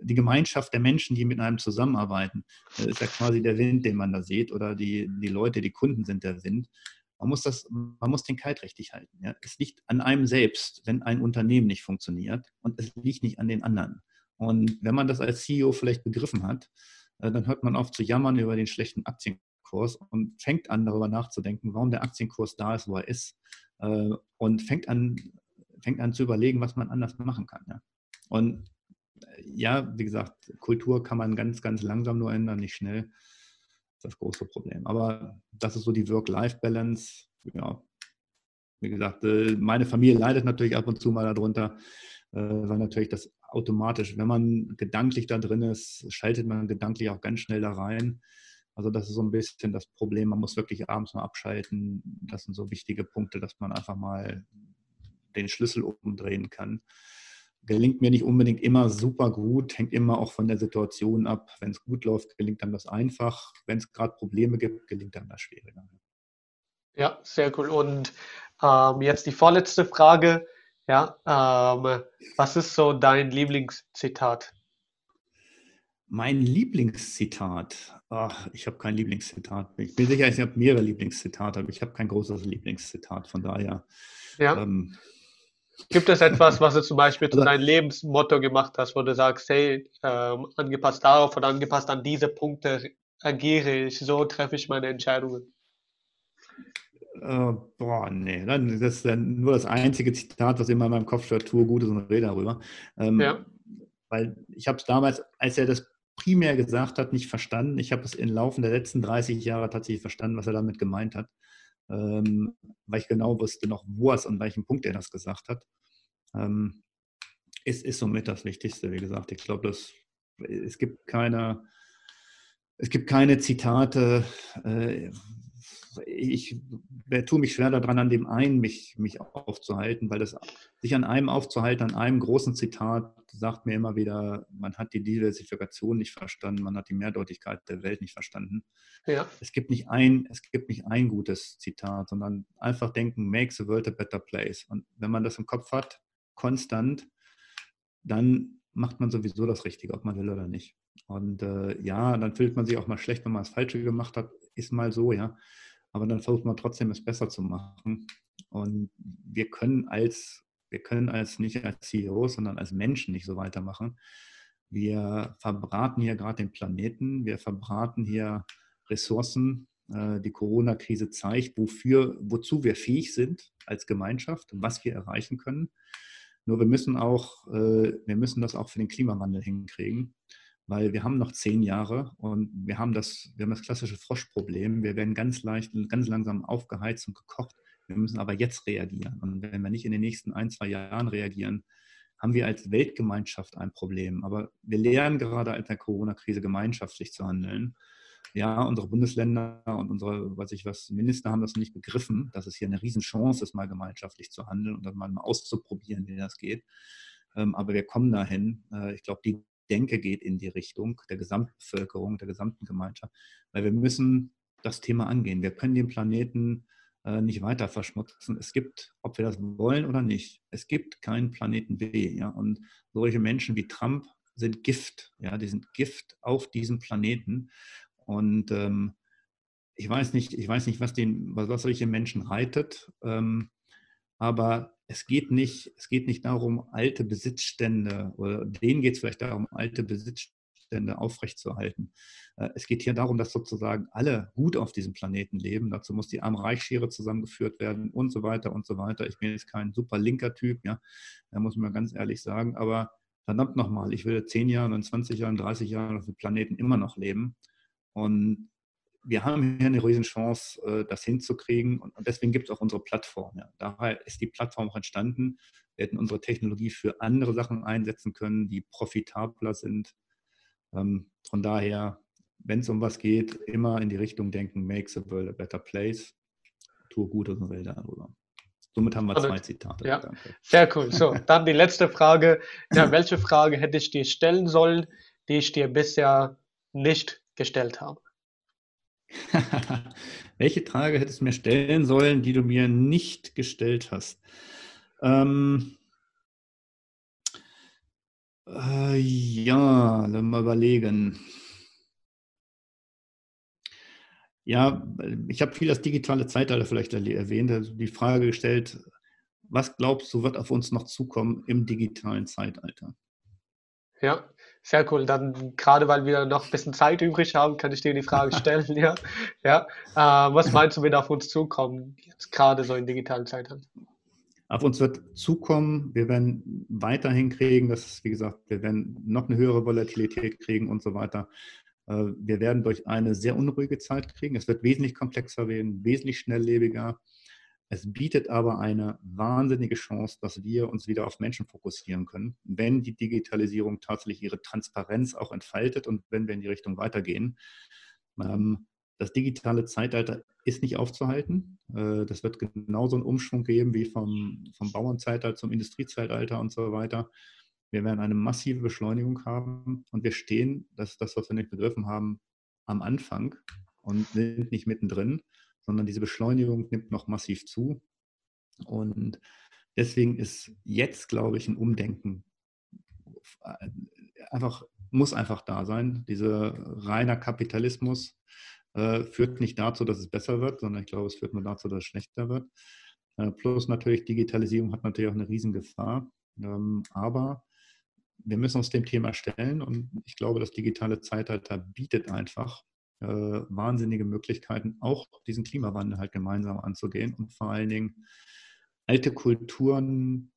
B: die Gemeinschaft der Menschen, die mit einem zusammenarbeiten, äh, ist ja quasi der Wind, den man da sieht, oder die, die Leute, die Kunden sind der Wind. Man muss, das, man muss den Kite richtig halten. Ja. Es liegt an einem selbst, wenn ein Unternehmen nicht funktioniert und es liegt nicht an den anderen. Und wenn man das als CEO vielleicht begriffen hat, äh, dann hört man auf zu jammern über den schlechten Aktienkurs und fängt an darüber nachzudenken, warum der Aktienkurs da ist, wo er ist. Äh, und fängt an, fängt an zu überlegen, was man anders machen kann. Ja. Und äh, ja, wie gesagt, Kultur kann man ganz, ganz langsam nur ändern, nicht schnell. Das große Problem. Aber das ist so die Work-Life-Balance. Ja, wie gesagt, äh, meine Familie leidet natürlich ab und zu mal darunter, äh, weil natürlich das automatisch, wenn man gedanklich da drin ist, schaltet man gedanklich auch ganz schnell da rein. Also das ist so ein bisschen das Problem. Man muss wirklich abends mal abschalten. Das sind so wichtige Punkte, dass man einfach mal den Schlüssel umdrehen kann. Gelingt mir nicht unbedingt immer super gut, hängt immer auch von der Situation ab. Wenn es gut läuft, gelingt dann das einfach. Wenn es gerade Probleme gibt, gelingt dann das schwieriger.
A: Ja, sehr cool. Und ähm, jetzt die vorletzte Frage. Ja, ähm, was ist so dein Lieblingszitat?
B: Mein Lieblingszitat. Ach, ich habe kein Lieblingszitat. Ich bin sicher, ich habe mehrere Lieblingszitate, aber ich habe kein großes Lieblingszitat. Von daher.
A: Ja. Ähm, Gibt es etwas, was du zum Beispiel also, zu deinem Lebensmotto gemacht hast, wo du sagst, hey, ähm, angepasst darauf oder angepasst an diese Punkte agiere ich, so treffe ich meine Entscheidungen?
B: Äh, boah, nee, das ist dann nur das einzige Zitat, was immer in meinem Kopf steht, tue Gutes und rede darüber. Ähm, ja. Weil ich habe es damals, als er das primär gesagt hat, nicht verstanden. Ich habe es im Laufe der letzten 30 Jahre tatsächlich verstanden, was er damit gemeint hat, ähm, weil ich genau wusste noch, wo er es, an welchem Punkt er das gesagt hat. Ähm, ist, ist somit das Wichtigste, wie gesagt. Ich glaube, es gibt keine, es gibt keine Zitate. Äh, ich tue mich schwer daran, an dem einen mich, mich aufzuhalten, weil das sich an einem aufzuhalten, an einem großen Zitat, sagt mir immer wieder, man hat die Diversifikation nicht verstanden, man hat die Mehrdeutigkeit der Welt nicht verstanden. Ja. Es, gibt nicht ein, es gibt nicht ein gutes Zitat, sondern einfach denken, make the world a better place. Und wenn man das im Kopf hat, konstant, dann macht man sowieso das Richtige, ob man will oder nicht. Und äh, ja, dann fühlt man sich auch mal schlecht, wenn man das Falsche gemacht hat, ist mal so, ja aber dann versucht man trotzdem es besser zu machen. Und wir können als, wir können als nicht als CEOs, sondern als Menschen nicht so weitermachen. Wir verbraten hier gerade den Planeten, wir verbraten hier Ressourcen. Äh, die Corona-Krise zeigt, wofür, wozu wir fähig sind als Gemeinschaft, was wir erreichen können. Nur wir müssen auch, äh, wir müssen das auch für den Klimawandel hinkriegen weil wir haben noch zehn Jahre und wir haben das, wir haben das klassische Froschproblem. Wir werden ganz leicht und ganz langsam aufgeheizt und gekocht. Wir müssen aber jetzt reagieren. Und wenn wir nicht in den nächsten ein, zwei Jahren reagieren, haben wir als Weltgemeinschaft ein Problem. Aber wir lernen gerade in der Corona-Krise gemeinschaftlich zu handeln. Ja, unsere Bundesländer und unsere, was ich was, Minister haben das nicht begriffen, dass es hier eine Riesenchance ist, mal gemeinschaftlich zu handeln und dann mal auszuprobieren, wie das geht. Ähm, aber wir kommen dahin. Äh, ich glaube, die Denke geht in die Richtung der Gesamtbevölkerung, der gesamten Gemeinschaft, weil wir müssen das Thema angehen. Wir können den Planeten äh, nicht weiter verschmutzen. Es gibt, ob wir das wollen oder nicht, es gibt keinen Planeten B. Ja? Und solche Menschen wie Trump sind Gift. Ja? Die sind Gift auf diesem Planeten. Und ähm, ich weiß nicht, ich weiß nicht, was, den, was solche Menschen reitet. Ähm, aber es geht nicht, es geht nicht darum, alte Besitzstände, oder denen geht es vielleicht darum, alte Besitzstände aufrechtzuerhalten. Äh, es geht hier darum, dass sozusagen alle gut auf diesem Planeten leben. Dazu muss die Arm-Reich-Schere zusammengeführt werden und so weiter und so weiter. Ich bin jetzt kein super linker Typ, ja, da muss man ganz ehrlich sagen, aber verdammt nochmal, ich will in 10 Jahren und 20 Jahren, 30 Jahren auf dem Planeten immer noch leben. Und wir haben hier eine Riesenchance, äh, das hinzukriegen und deswegen gibt es auch unsere Plattform. Ja. Daher ist die Plattform auch entstanden. Wir hätten unsere Technologie für andere Sachen einsetzen können, die profitabler sind. Ähm, von daher, wenn es um was geht, immer in die Richtung denken, make the world a better place, tue Gutes und rede darüber. Somit haben wir zwei Zitate.
A: Ja, Danke. sehr cool. So, dann die letzte Frage. Ja, welche Frage hätte ich dir stellen sollen, die ich dir bisher nicht gestellt habe?
B: Welche Frage hättest du mir stellen sollen, die du mir nicht gestellt hast? Ähm, äh, ja, lass mal überlegen. Ja, ich habe viel das digitale Zeitalter vielleicht erwähnt, also die Frage gestellt, was glaubst du, wird auf uns noch zukommen im digitalen Zeitalter?
A: Ja, sehr cool. Dann gerade weil wir noch ein bisschen Zeit übrig haben, kann ich dir die Frage stellen. ja, ja. Äh, was meinst du, wird auf uns zukommen, jetzt gerade so in digitalen Zeitalter?
B: Auf uns wird zukommen, wir werden weiterhin kriegen, das wie gesagt, wir werden noch eine höhere Volatilität kriegen und so weiter. Äh, wir werden durch eine sehr unruhige Zeit kriegen. Es wird wesentlich komplexer werden, wesentlich schnelllebiger. Es bietet aber eine wahnsinnige Chance, dass wir uns wieder auf Menschen fokussieren können, wenn die Digitalisierung tatsächlich ihre Transparenz auch entfaltet und wenn wir in die Richtung weitergehen. Ähm, das digitale Zeitalter ist nicht aufzuhalten. Äh, das wird genauso einen Umschwung geben wie vom, vom Bauernzeitalter zum Industriezeitalter und so weiter. Wir werden eine massive Beschleunigung haben und wir stehen, das ist das, was wir nicht begriffen haben, am Anfang und sind nicht mittendrin, sondern diese Beschleunigung nimmt noch massiv zu. Und deswegen ist jetzt, glaube ich, ein Umdenken äh, einfach, muss einfach da sein. Dieser reiner Kapitalismus, äh, führt nicht dazu, dass es besser wird, sondern ich glaube, es führt nur dazu, dass es schlechter wird. Äh, plus natürlich Digitalisierung hat natürlich auch eine Riesengefahr. Ähm, aber wir müssen uns dem Thema stellen und ich glaube, das digitale Zeitalter bietet einfach äh, wahnsinnige Möglichkeiten, auch diesen Klimawandel halt gemeinsam anzugehen und vor allen Dingen alte Kulturen,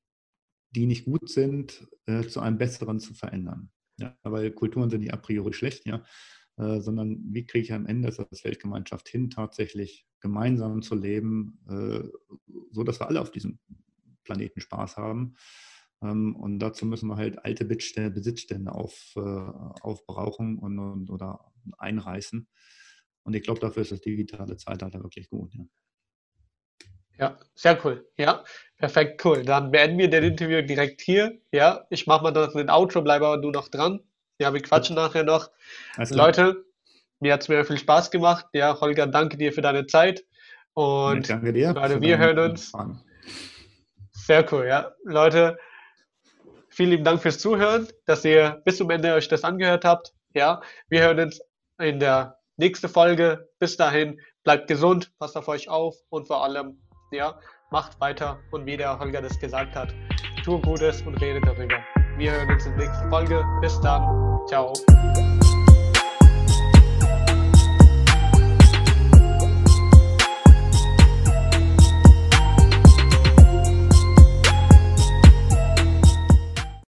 B: die nicht gut sind, äh, zu einem besseren zu verändern. Ja, weil Kulturen sind nicht a priori schlecht, ja. Äh, sondern wie kriege ich am Ende als Weltgemeinschaft hin, tatsächlich gemeinsam zu leben, äh, so dass wir alle auf diesem Planeten Spaß haben. Ähm, und dazu müssen wir halt alte Besitzstände auf, äh, aufbrauchen und, und, oder einreißen. Und ich glaube, dafür ist das digitale Zeitalter wirklich gut. Ja.
A: Ja, sehr cool. Ja, perfekt, cool. Dann beenden wir das Interview direkt hier. Ja, ich mache mal das mit Outro, bleibe aber du noch dran. Ja, wir quatschen nachher noch. Leute, mir hat es mir viel Spaß gemacht. Ja, Holger, danke dir für deine Zeit. Und
B: danke dir.
A: Leute, wir hören uns. Fragen. Sehr cool, ja. Leute, vielen lieben Dank fürs Zuhören, dass ihr bis zum Ende euch das angehört habt. Ja, wir hören uns in der nächsten Folge. Bis dahin, bleibt gesund, passt auf euch auf und vor allem, ja, macht weiter und wie der Holger das gesagt hat, tu Gutes und rede darüber. Wir hören uns in der nächsten Folge. Bis dann. Ciao.